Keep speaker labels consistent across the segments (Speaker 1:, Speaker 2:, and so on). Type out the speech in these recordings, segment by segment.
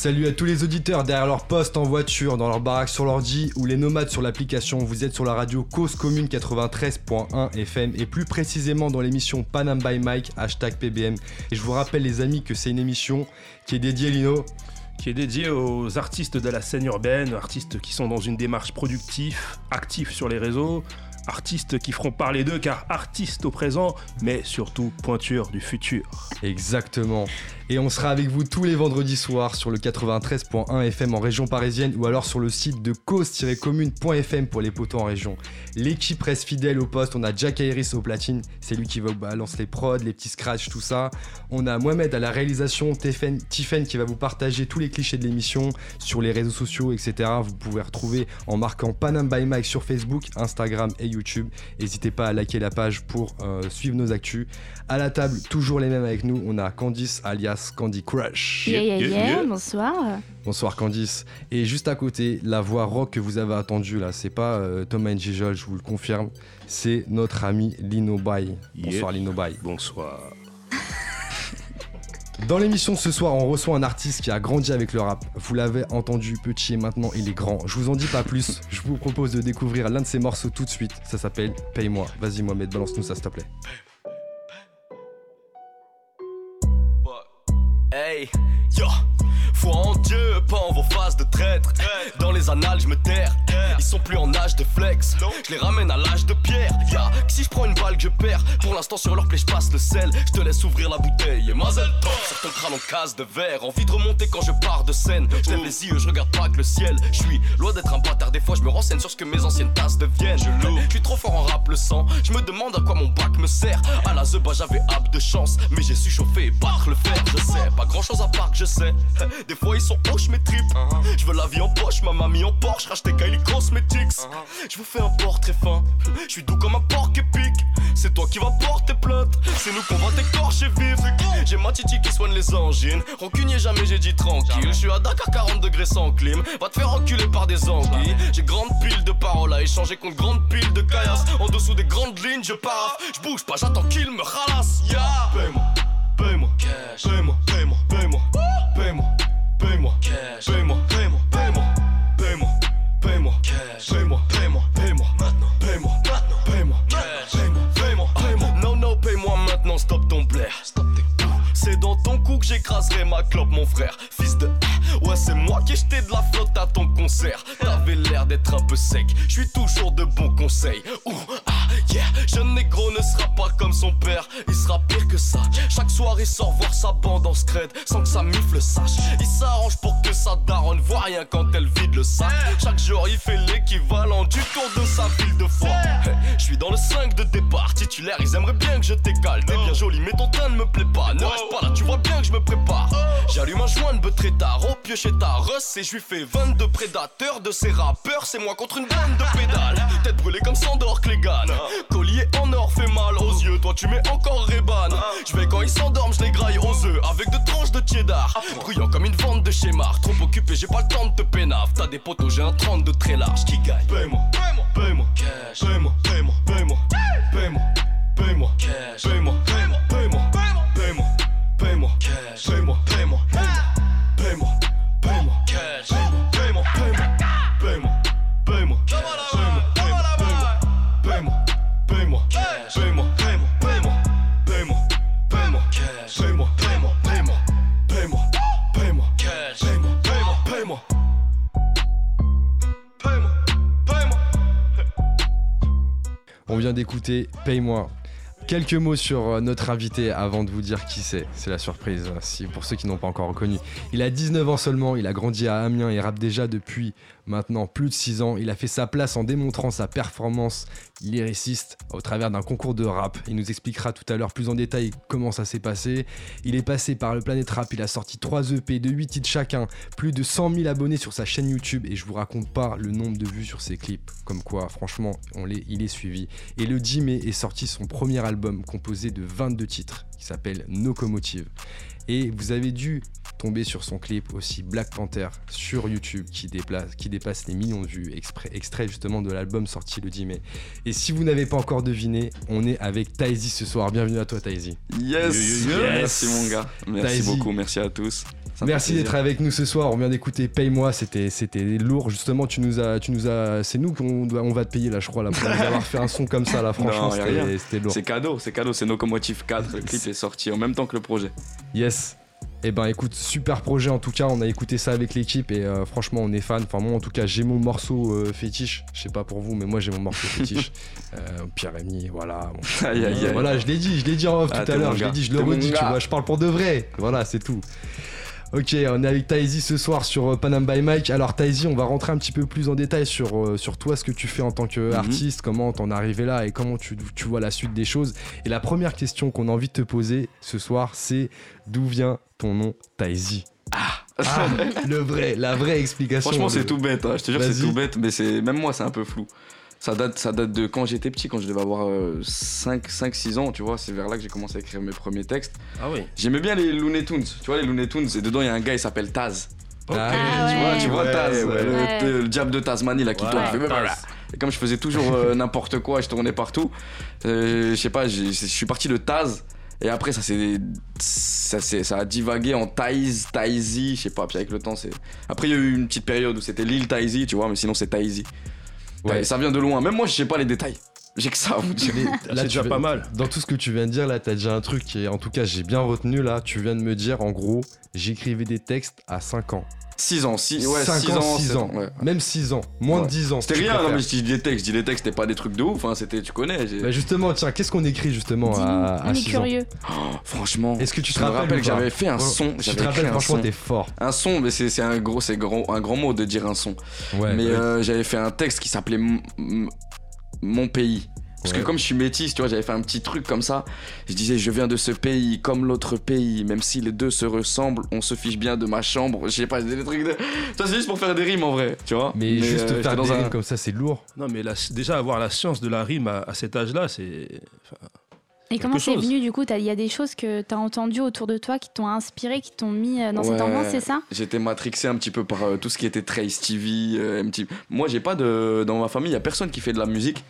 Speaker 1: Salut à tous les auditeurs derrière leur poste en voiture, dans leur baraque sur l'ordi ou les nomades sur l'application. Vous êtes sur la radio Cause Commune 93.1 FM et plus précisément dans l'émission Panam by Mike, hashtag PBM. Et je vous rappelle les amis que c'est une émission qui est dédiée, Lino,
Speaker 2: qui est dédié aux artistes de la scène urbaine, artistes qui sont dans une démarche productive, actifs sur les réseaux, artistes qui feront parler d'eux car artistes au présent, mais surtout pointure du futur.
Speaker 1: Exactement. Et on sera avec vous tous les vendredis soirs sur le 93.1 FM en région parisienne ou alors sur le site de cause-commune.fm pour les poteaux en région. L'équipe reste fidèle au poste. On a Jack Iris au platine, c'est lui qui va balancer les prods, les petits scratchs, tout ça. On a Mohamed à la réalisation, Tiffen qui va vous partager tous les clichés de l'émission sur les réseaux sociaux, etc. Vous pouvez retrouver en marquant Panam by Mike sur Facebook, Instagram et YouTube. N'hésitez pas à liker la page pour euh, suivre nos actus. À la table, toujours les mêmes avec nous, on a Candice alias Candy Crush.
Speaker 3: Yeah, yeah, yeah, bonsoir.
Speaker 1: Bonsoir Candice. Et juste à côté, la voix rock que vous avez attendue là, c'est pas euh, Thomas Njijol, je vous le confirme, c'est notre ami Lino Bay. Bonsoir Lino Bay.
Speaker 2: Bonsoir.
Speaker 1: Dans l'émission ce soir, on reçoit un artiste qui a grandi avec le rap. Vous l'avez entendu petit et maintenant il est grand. Je vous en dis pas plus. Je vous propose de découvrir l'un de ses morceaux tout de suite. Ça s'appelle Paye-moi. Vas-y Mohamed, balance-nous ça s'il te plaît.
Speaker 4: Hey, yo, foi en Dieu, pas en vos faces de traître. Dans les annales, je me terre. Ils sont plus en âge de flex. Je les ramène à l'âge de pierre. Ya, si je prends une balle que je perds. Pour l'instant, sur leur plaie, je passe le sel. Je te laisse ouvrir la bouteille. Et mazel sur ton crâne en case de verre. Envie de remonter quand je pars de scène. Je lève les yeux, je regarde pas que le ciel. Je suis loin d'être un bâtard. Des fois, je me renseigne sur ce que mes anciennes tasses deviennent. Je loue, je suis trop fort en rap le sang. Je me demande à quoi mon bac me sert. À la Zeba, j'avais hâte de chance. Mais j'ai su chauffer et battre le fer. Je sais, pas grand chose à part que je sais. Des fois, ils sont hoches, mes tripes. Je veux la vie en poche, ma mamie en Porsche. Racheter Kylie Cosmetics. Je vous fais un portrait fin. Je suis doux comme un porc épique. C'est toi qui vas porter plainte. C'est nous qu'on va t'écorcher vif. J'ai ma titi qui soigne les angines. Rancunier, jamais j'ai dit tranquille. Je suis à Dakar 40 degrés sans clim. Va te faire enculer par des anguilles. J'ai grande pile de paroles à échanger contre grande pile de caillasse. En dessous des grandes lignes, je pars. Je bouge pas, j'attends qu'il me ralasse. Yeah. Paye-moi, paye-moi, paye-moi, paye-moi, paye-moi, paye-moi, paye-moi, paye-moi, paye-moi, paye-moi, paye-moi, paye-moi, maintenant, paye-moi, maintenant, paye-moi, paye-moi, paye-moi, paye-moi. Non, non, paye-moi maintenant, stop ton blaire. Stop tes C'est dans ton cou que j'écraserai ma clope, mon frère. Fils de. Ouais, c'est moi qui ai de la flotte à ton concert. T'avais l'air d'être un peu sec. Je suis toujours de bons conseils. Ouh, Jeune négro ne sera pas comme son père. Il sera pire que ça. Chaque soir, il sort voir sa bande en scred sans que sa mif le sache. Il s'arrange pour que sa daronne voit rien quand elle vide le sac. Chaque jour, il fait l'équivalent du tour de sa ville de foi. Je suis dans le 5 de départ. Titulaire, ils aimeraient bien que je t'écale. T'es bien joli, mais ton teint ne me plaît pas. Ne reste pas là, tu vois bien que je me prépare. J'allume un joint de très tard. Au pieu chez ta Russ et je lui fais 22 prédateurs de ces rappeurs. C'est moi contre une bande de pédales. Tête brûlée comme Sandor Clegane. Collier en or fait mal aux yeux. Toi, tu mets encore Reban. Je vais quand ils s'endorment, je les graille aux œufs. Avec deux tranches de cheddar. Bruyant comme une vente de schémar. Trop occupé, j'ai pas le temps de te pénave. T'as des potos, j'ai un 30 de très large qui gagne. Paye-moi, paye-moi, paye-moi, paye-moi, paye-moi, paye-moi, paye-moi, paye-moi, paye-moi, paye-moi, paye-moi, paye-moi, paye-moi, paye-moi, paye-moi, paye-moi,
Speaker 1: d'écouter Paye-moi. Quelques mots sur euh, notre invité avant de vous dire qui c'est. C'est la surprise, euh, si, pour ceux qui n'ont pas encore reconnu. Il a 19 ans seulement, il a grandi à Amiens et rappe déjà depuis maintenant plus de 6 ans. Il a fait sa place en démontrant sa performance lyriciste au travers d'un concours de rap. Il nous expliquera tout à l'heure plus en détail comment ça s'est passé. Il est passé par le Planète Rap, il a sorti 3 EP de 8 titres chacun, plus de 100 000 abonnés sur sa chaîne YouTube et je vous raconte pas le nombre de vues sur ses clips. Comme quoi, franchement, il est suivi. Et le 10 mai est sorti son premier album composé de 22 titres qui s'appelle Locomotive. Et vous avez dû tomber sur son clip aussi Black Panther sur YouTube qui, déplace, qui dépasse les millions de vues, exprès- extrait justement de l'album sorti le 10 mai. Et si vous n'avez pas encore deviné, on est avec Taizy ce soir. Bienvenue à toi Taizy.
Speaker 3: Yes,
Speaker 2: yo.
Speaker 3: Merci mon gars. Merci beaucoup, merci à tous.
Speaker 1: Merci d'être avec nous ce soir. On vient d'écouter Paye-moi, c'était c'était lourd justement. Tu nous as, tu nous as, c'est nous qu'on doit, on va te payer là, je crois, là, pour avoir fait un son comme ça là. Franchement, c'était lourd.
Speaker 3: C'est cadeau, c'est cadeau, c'est Locomotive 4. Le clip est sorti en même temps que le projet.
Speaker 1: Yes. Eh ben écoute, super projet en tout cas, on a écouté ça avec l'équipe et euh, franchement on est fan. Enfin moi en tout cas j'ai mon morceau euh, fétiche, je sais pas pour vous mais moi j'ai mon morceau fétiche. Euh, Pierre Rémy, voilà. bon.
Speaker 3: Aïe aïe aïe.
Speaker 1: Voilà, je l'ai dit, je l'ai dit en off
Speaker 3: Ah,
Speaker 1: tout à l'heure, je l'ai dit, je le redis, tu vois, je parle pour de vrai. Voilà, c'est tout. Ok, on est avec Taizy ce soir sur euh, Panam by Mike. Alors Taizy, on va rentrer un petit peu plus en détail sur, sur toi, ce que tu fais en tant qu'artiste, comment t'en es arrivé là et comment tu, tu vois la suite des choses. Et la première question qu'on a envie de te poser ce soir, c'est d'où vient ton nom Taizy Ah, le vrai, la vraie explication.
Speaker 3: Franchement,
Speaker 1: Le-
Speaker 3: c'est tout bête, hein. je te jure, c'est tout bête, mais c'est même moi, c'est un peu flou. Ça date, ça date de quand j'étais petit, quand je devais avoir 5-6 ans, tu vois, c'est vers là que j'ai commencé à écrire mes premiers textes.
Speaker 2: Ah oui.
Speaker 3: J'aimais bien les Looney Tunes, tu vois, les Looney Tunes, et dedans il y a un gars, il s'appelle Taz.
Speaker 2: Ok.
Speaker 1: Ah,
Speaker 5: Ah
Speaker 3: Tu vois, tu vois
Speaker 1: Ouais,
Speaker 3: Taz,
Speaker 1: ouais.
Speaker 3: le, diable de Tasmanie là qui tourne, fait. Et comme je faisais toujours euh, n'importe quoi, je tournais partout, euh, je sais pas, je suis parti de Taz. Et après, ça, s'est- ça, ça a divagué en Taiz, Taizy, je sais pas. Puis avec le temps, c'est. Après, il y a eu une petite période où c'était l'île Taizy, tu vois, mais sinon, c'est Taizy.
Speaker 1: Ouais.
Speaker 3: Et Ça vient de loin. Même moi, je sais pas les détails. J'ai que ça à vous dire.
Speaker 2: Là, déjà
Speaker 1: viens-
Speaker 2: pas mal.
Speaker 1: Dans tout ce que tu viens de dire, là, t'as déjà un truc qui est, en tout cas, j'ai bien retenu là. Tu viens de me dire, en gros, j'écrivais des textes à 5 ans.
Speaker 3: 6 ans, 6 ouais,
Speaker 1: 5
Speaker 3: six
Speaker 1: ans,
Speaker 3: ans,
Speaker 1: 6
Speaker 3: sept
Speaker 1: ans.
Speaker 3: ouais.
Speaker 1: Même 6 ans. Moins
Speaker 3: Ouais.
Speaker 1: de 10 ans.
Speaker 3: C'était rien, non, mais je dis des textes, je dis des textes, c'était pas des trucs de ouf, hein, c'était, tu connais. j'ai-
Speaker 1: Bah justement, tiens, qu'est-ce qu'on écrit justement à, à
Speaker 5: on est
Speaker 1: 6 ans
Speaker 5: curieux.
Speaker 3: Oh, franchement,
Speaker 1: Est-ce que tu te
Speaker 3: je me
Speaker 1: rappelles
Speaker 3: rappelle que j'avais fait un son.
Speaker 1: Je
Speaker 3: J'avais
Speaker 1: te rappelle, franchement,
Speaker 3: son.
Speaker 1: t'es fort.
Speaker 3: Un son, mais c'est, c'est un gros, c'est grand, un grand mot de dire un son.
Speaker 1: Ouais,
Speaker 3: mais euh, j'avais fait un texte qui s'appelait M- M- Mon pays. Parce
Speaker 1: Ouais.
Speaker 3: que comme je suis métis, tu vois, j'avais fait un petit truc comme ça. Je disais, je viens de ce pays comme l'autre pays. Même si les deux se ressemblent, on se fiche bien de ma chambre. Je sais pas, des trucs de. Ça, c'est juste pour faire des rimes en vrai, tu vois.
Speaker 1: Mais, juste
Speaker 3: euh,
Speaker 1: faire des
Speaker 3: dans un-
Speaker 1: rimes comme ça, c'est lourd.
Speaker 2: Non, mais la- déjà avoir la science de la rime à, à cet âge-là, c'est. enfin,
Speaker 5: Et comment c'est venu du coup Il y a des choses que tu as entendues autour de toi qui t'ont inspiré, qui t'ont mis euh, dans cette
Speaker 3: Ouais.
Speaker 5: ambiance, c'est ça?
Speaker 3: J'étais matrixé un petit peu par euh, tout ce qui était Trace TV, euh, MTV. Moi, j'ai pas de. Dans ma famille, il y a personne qui fait de la musique.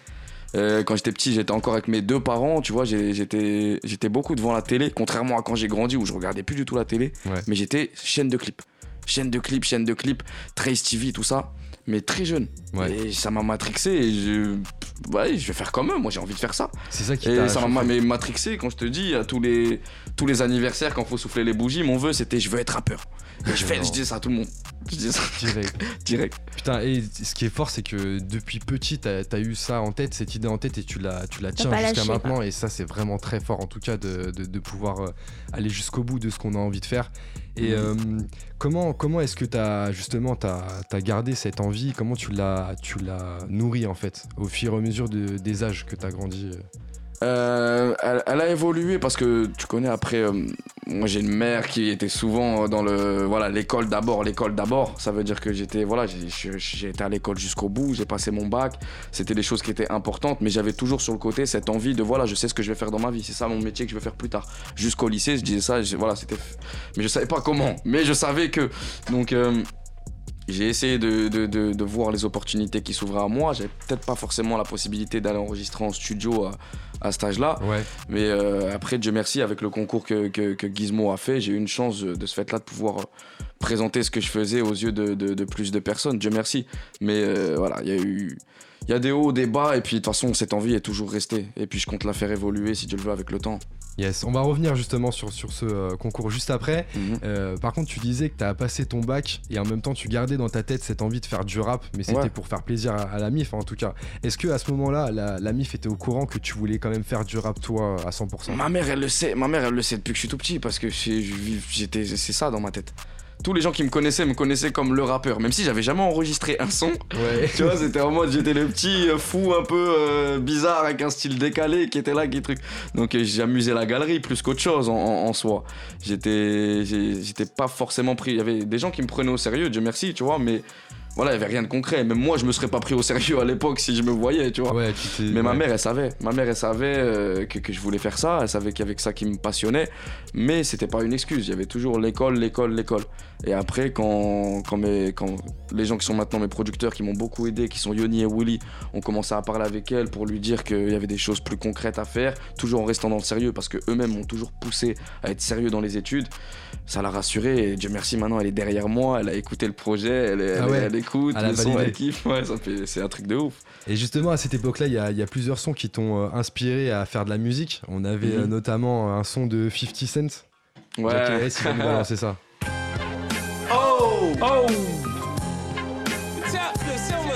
Speaker 3: Euh, quand j'étais petit, j'étais encore avec mes deux parents, tu vois, j'étais j'étais beaucoup devant la télé, contrairement à quand j'ai grandi où je regardais plus du tout la télé,
Speaker 1: Ouais.
Speaker 3: mais j'étais chaîne de clips. Chaîne de clips, chaîne de clips, Trace TV, tout ça, mais très jeune.
Speaker 1: Ouais.
Speaker 3: Et ça m'a matrixé et je. Ouais, je vais faire comme eux, moi j'ai envie de faire ça.
Speaker 1: C'est ça qui
Speaker 3: Et ça m'a matrixé quand je te dis à tous les tous les anniversaires quand faut souffler les bougies, mon vœu c'était je veux être rappeur. Et je fais je disais ça à tout le monde. Je disais ça
Speaker 1: direct.
Speaker 3: direct.
Speaker 1: Putain, et ce qui est fort, c'est que depuis petit, t'as as eu ça en tête, cette idée en tête, et tu la, tu la tiens jusqu'à maintenant. Et ça, c'est vraiment très fort, en tout cas, de, de- de pouvoir euh, aller jusqu'au bout de ce qu'on a envie de faire. Et
Speaker 3: Mhm.
Speaker 1: euh, comment, comment est-ce que t'as justement t'as as gardé cette envie? Comment tu l'as tu l'as nourri en fait au fur et à mesure de- des âges que t'as grandi euh?
Speaker 3: Euh, elle, elle a évolué parce que tu connais après euh, moi j'ai une mère qui était souvent dans le voilà l'école d'abord l'école d'abord. Ça veut dire que j'étais voilà j'ai- été à l'école jusqu'au bout j'ai passé mon bac. C'était des choses qui étaient importantes mais j'avais toujours sur le côté cette envie de voilà je sais ce que je vais faire dans ma vie. C'est ça mon métier que je vais faire plus tard. Jusqu'au lycée je disais ça voilà c'était mais je savais pas comment. Mais je savais que donc euh, j'ai essayé de, de- de- de voir les opportunités qui s'ouvraient à moi. J'avais peut-être pas forcément la possibilité d'aller enregistrer en studio à, à cet âge-là.
Speaker 1: Ouais.
Speaker 3: Mais euh, après, Dieu merci, avec le concours que, que, que Gizmo a fait, j'ai eu une chance de, ce fait-là de pouvoir euh, présenter ce que je faisais aux yeux de, de- de plus de personnes. Dieu merci. Mais euh, voilà, il y a eu. Il y a des hauts, des bas, et puis de toute façon, cette envie est toujours restée. Et puis je compte la faire évoluer, si Dieu le veut, avec le temps.
Speaker 1: Yes, on va revenir justement sur, sur ce euh, concours juste après.
Speaker 3: Mhm.
Speaker 1: Euh, par contre, tu disais que tu as passé ton bac et en même temps tu gardais dans ta tête cette envie de faire du rap, mais c'était
Speaker 3: Ouais.
Speaker 1: pour faire plaisir à, à la MIF en tout cas. Est-ce que à ce moment-là, la, la MIF était au courant que tu voulais quand même faire du rap toi à 100%
Speaker 3: Ma mère, elle le sait. Ma mère, elle le sait depuis que je suis tout petit parce que c'est ça dans ma tête. Tous les gens qui me connaissaient me connaissaient comme le rappeur, même si j'avais jamais enregistré un son.
Speaker 1: Ouais.
Speaker 3: Tu vois, c'était en mode j'étais le petit euh, fou un peu euh, bizarre avec un style décalé qui était là, qui truc. Donc euh, j'amusais la galerie plus qu'autre chose en, en- en soi. J'étais, pas forcément pris. Il y avait des gens qui me prenaient au sérieux, Dieu merci, tu vois, mais voilà, il y avait rien de concret. Même moi, je me serais pas pris au sérieux à l'époque si je me voyais, tu vois.
Speaker 1: Ouais, tu
Speaker 3: Mais ma mère, elle savait. Ma mère, elle savait euh, que, que je voulais faire ça. Elle savait qu'il y avait que ça qui me passionnait. Mais c'était pas une excuse. Il y avait toujours l'école, l'école, l'école. Et après, quand, quand, mes, quand les gens qui sont maintenant mes producteurs, qui m'ont beaucoup aidé, qui sont Yoni et Willy, ont commencé à parler avec elle pour lui dire qu'il y avait des choses plus concrètes à faire, toujours en restant dans le sérieux, parce qu'eux-mêmes m'ont toujours poussé à être sérieux dans les études. Ça l'a rassurée. Et Dieu merci, maintenant, elle est derrière moi. Elle a écouté le projet. Elle, est-
Speaker 1: Ah
Speaker 3: elle,
Speaker 1: ouais.
Speaker 3: elle écoute.
Speaker 1: Elle a
Speaker 3: le son, elle kiffe. Ouais, c'est un truc de ouf.
Speaker 1: Et justement, à cette époque-là, il y, a- il y a plusieurs sons qui t'ont euh, inspiré à faire de la musique. On avait
Speaker 3: Mhm.
Speaker 1: euh, notamment un son de 50 Cent.
Speaker 3: Ouais.
Speaker 1: Balancer ça.
Speaker 3: Oh
Speaker 2: Oh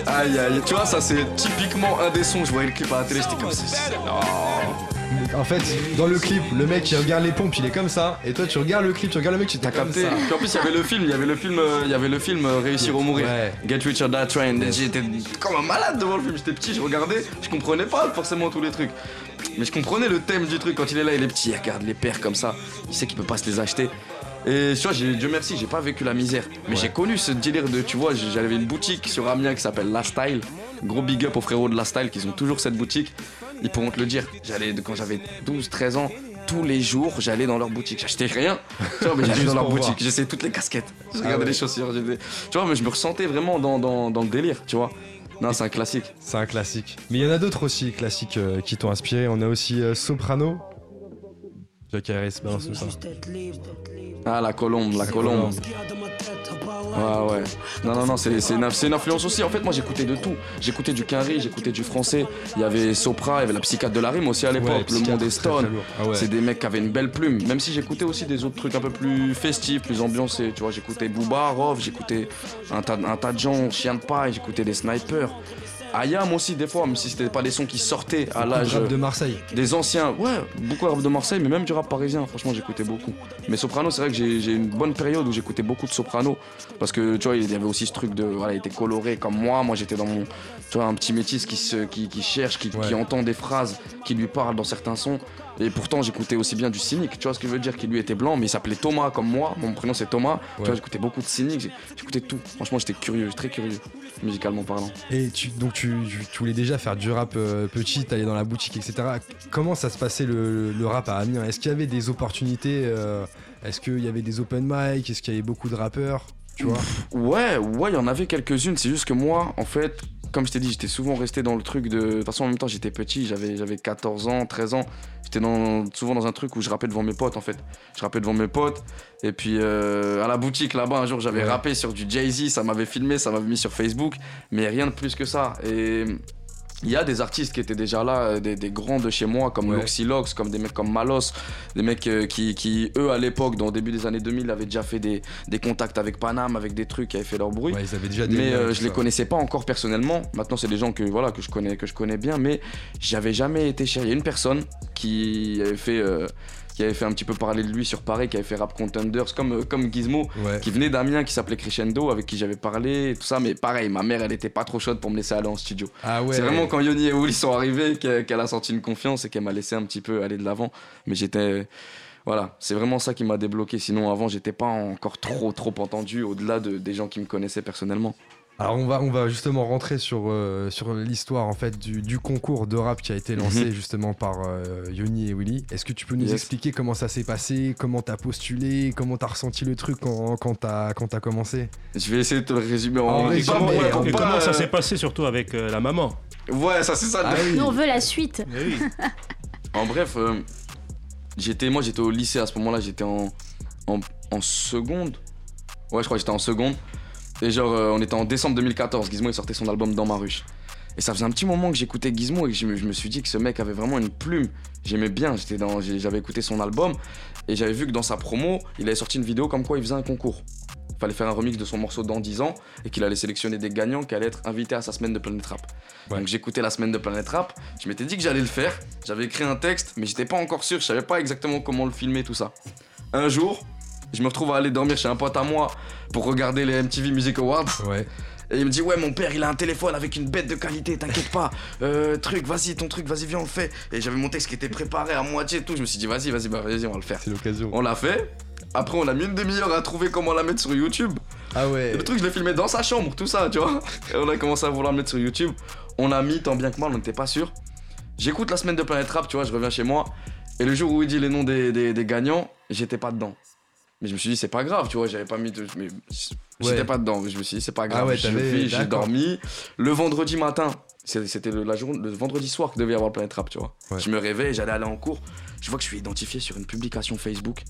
Speaker 3: Aïe aïe, tu vois, ça c'est typiquement un des sons. Je voyais le clip à la télé, j'étais comme ça.
Speaker 1: En fait, dans le clip, le mec il regarde les pompes, il est comme ça. Et toi, tu regardes le clip, tu regardes le mec, tu t'es
Speaker 3: T'as capté
Speaker 1: ça.
Speaker 3: Puis en plus, il y avait le film, il y avait le film, euh, il y avait le film euh, Réussir ou mourir.
Speaker 1: Ouais.
Speaker 3: Get Rich or Die Train. J'étais comme un malade devant le film. J'étais petit, je regardais, je comprenais pas forcément tous les trucs. Mais je comprenais le thème du truc quand il est là, il est petit, il regarde les pères comme ça. Il sait qu'il peut pas se les acheter. Et tu vois, Dieu merci, j'ai pas vécu la misère. Mais j'ai connu ce délire de, tu vois, j'avais une boutique sur Amiens qui s'appelle La Style. Gros big up aux frérots de La Style qui ont toujours cette boutique. Ils pourront te le dire. J'allais, quand j'avais 12, 13 ans, tous les jours, j'allais dans leur boutique. J'achetais rien, tu vois, mais j'allais dans leur boutique. J'essayais toutes les casquettes. Je
Speaker 1: Ah
Speaker 3: regardais
Speaker 1: ouais.
Speaker 3: les chaussures. Tu vois, mais je me ressentais vraiment dans, dans, dans le délire, tu vois. Non, c'est un classique.
Speaker 1: C'est un classique. Mais il y en a d'autres aussi classiques euh, qui t'ont inspiré. On a aussi euh, Soprano. Tout ça.
Speaker 3: Ah, la colombe, la colombe. Ouais, ouais. Non, non, non, c'est c'est une, c'est une influence aussi. En fait, moi, j'écoutais de tout. J'écoutais du Quinry, j'écoutais du français. Il y avait Sopra, il y avait la psychiatre de la rime aussi à l'époque.
Speaker 1: Ouais,
Speaker 3: le monde est stone.
Speaker 1: Ah ouais.
Speaker 3: C'est des mecs qui avaient une belle plume. Même si j'écoutais aussi des autres trucs un peu plus festifs, plus ambiancés. Tu vois, j'écoutais Booba, Rov, j'écoutais un tas, un tas de gens, Chien de paille, j'écoutais des snipers. Ayam aussi, des fois, même si c'était pas des sons qui sortaient à l'âge
Speaker 1: de Marseille.
Speaker 3: des anciens. Ouais, beaucoup de rap de Marseille, mais même du rap parisien. Franchement, j'écoutais beaucoup. Mais Soprano, c'est vrai que j'ai j'ai une bonne période où j'écoutais beaucoup de Soprano. Parce que, tu vois, il y avait aussi ce truc de. Voilà, il était coloré comme moi. Moi, j'étais dans mon. Tu vois, un petit métis qui, se, qui, qui cherche, qui,
Speaker 1: Ouais.
Speaker 3: qui entend des phrases qui lui parlent dans certains sons. Et pourtant, j'écoutais aussi bien du cynique. Tu vois ce que je veux dire Qui lui était blanc, mais il s'appelait Thomas comme moi. Mon prénom, c'est Thomas. Tu vois, j'écoutais beaucoup de cynique. J'écoutais tout. Franchement, j'étais curieux, très curieux, musicalement parlant.
Speaker 1: Et tu, donc tu voulais déjà faire du rap euh, petit, t'allais dans la boutique, etc. Comment ça se passait le, le rap à Amiens? Est-ce qu'il y avait des opportunités euh, Est-ce qu'il y avait des open mic? Est-ce qu'il y avait beaucoup de rappeurs? Tu vois?
Speaker 3: Ouais, ouais, il y en avait quelques-unes. C'est juste que moi, en fait, comme je t'ai dit, j'étais souvent resté dans le truc de. De toute façon, en même temps, j'étais petit, j'avais, j'avais 14 ans, 13 ans. J'étais dans, souvent dans un truc où je rappais devant mes potes, en fait. Je rappais devant mes potes. Et puis, euh, à la boutique là-bas, un jour, j'avais
Speaker 1: Ouais.
Speaker 3: rappé sur du Jay-Z, ça m'avait filmé, ça m'avait mis sur Facebook. Mais rien de plus que ça. Et. Il y a des artistes qui étaient déjà là, euh, des, des grands de chez moi, comme
Speaker 1: Ouais.
Speaker 3: Comme des mecs comme Malos, des mecs euh, qui, qui, eux, à l'époque, dans le début des années 2000, avaient déjà fait des, des contacts avec Paname, avec des trucs qui avaient fait leur bruit.
Speaker 1: Ouais, ils avaient déjà des
Speaker 3: Mais euh, je les connaissais pas encore personnellement. Maintenant, c'est des gens que voilà que je connais que je connais bien, mais j'avais jamais été cher. Il y a une personne qui avait fait euh, qui avait fait un petit peu parler de lui sur Paris, qui avait fait Rap Contenders comme euh, comme Gizmo,
Speaker 1: Ouais.
Speaker 3: qui venait d'Amiens, qui s'appelait Crescendo, avec qui j'avais parlé et tout ça. Mais pareil, ma mère, elle était pas trop chaude pour me laisser aller en studio.
Speaker 1: Ah ouais.
Speaker 3: C'est vraiment quand Yoni et Willy sont arrivés qu'elle qu'elle a senti une confiance et qu'elle m'a laissé un petit peu aller de l'avant. Mais j'étais. Voilà, c'est vraiment ça qui m'a débloqué. Sinon, avant, j'étais pas encore trop, trop entendu au-delà de, des gens qui me connaissaient personnellement.
Speaker 1: Alors on va, on va justement rentrer sur, euh, sur l'histoire en fait du, du concours de rap qui a été lancé
Speaker 3: Mhm.
Speaker 1: justement par euh, Yoni et Willy. Est-ce que tu peux nous
Speaker 3: Yes.
Speaker 1: expliquer comment ça s'est passé, comment t'as postulé, comment t'as ressenti le truc quand, quand t'as quand t'as commencé?
Speaker 3: Je vais essayer de te le résumer en,
Speaker 1: En
Speaker 2: Et
Speaker 1: résumé,
Speaker 2: comment, et ça
Speaker 3: euh,
Speaker 2: s'est passé surtout avec euh, la maman?
Speaker 3: Ouais, ça c'est ça.
Speaker 1: Ah oui.
Speaker 5: Nous, on veut la suite.
Speaker 2: Oui.
Speaker 3: En bref, euh, j'étais, moi j'étais au lycée à ce moment-là, j'étais en, en, en seconde. Ouais, je crois que j'étais en seconde. Et genre, euh, on était en décembre 2014, Gizmo il sortait son album Dans ma ruche. Et ça faisait un petit moment que j'écoutais Gizmo et que je me, je me suis dit que ce mec avait vraiment une plume. J'aimais bien, j'étais dans, j'avais écouté son album et j'avais vu que dans sa promo, il avait sorti une vidéo comme quoi il faisait un concours. Il fallait faire un remix de son morceau dans 10 ans et qu'il allait sélectionner des gagnants qui allaient être invités à sa semaine de Planet Rap.
Speaker 1: Ouais.
Speaker 3: Donc j'écoutais la semaine de Planet Rap, je m'étais dit que j'allais le faire, j'avais écrit un texte, mais j'étais pas encore sûr, je savais pas exactement comment le filmer, tout ça. Un jour, je me retrouve à aller dormir chez un pote à moi pour regarder les MTV Music Awards.
Speaker 1: Ouais.
Speaker 3: Et il me dit ouais mon père il a un téléphone avec une bête de qualité, t'inquiète pas. Euh, truc, vas-y ton truc, vas-y viens on le fait. Et j'avais mon texte qui était préparé à moitié et tout. Je me suis dit vas-y vas-y bah, vas-y on va le faire.
Speaker 1: C'est l'occasion.
Speaker 3: On l'a fait. Après on a mis une demi-heure à trouver comment la mettre sur YouTube.
Speaker 1: Ah ouais.
Speaker 3: Et le truc je l'ai filmé dans sa chambre, tout ça tu vois. Et on a commencé à vouloir le mettre sur YouTube. On a mis tant bien que mal, on n'était pas sûr. J'écoute la semaine de Planète Rap, tu vois, je reviens chez moi. Et le jour où il dit les noms des, des- des gagnants, j'étais pas dedans. Mais je me suis dit, c'est pas grave, tu vois, j'avais pas mis de. mais J'étais
Speaker 1: Ouais.
Speaker 3: pas dedans, je me suis dit, c'est pas grave.
Speaker 1: Ah ouais,
Speaker 3: j'ai dormi. Le vendredi matin, c'était le, la journée, le vendredi soir que devait y avoir Planète Rap, tu vois.
Speaker 1: Ouais.
Speaker 3: Je me réveille, j'allais aller en cours. Je vois que je suis identifié sur une publication Facebook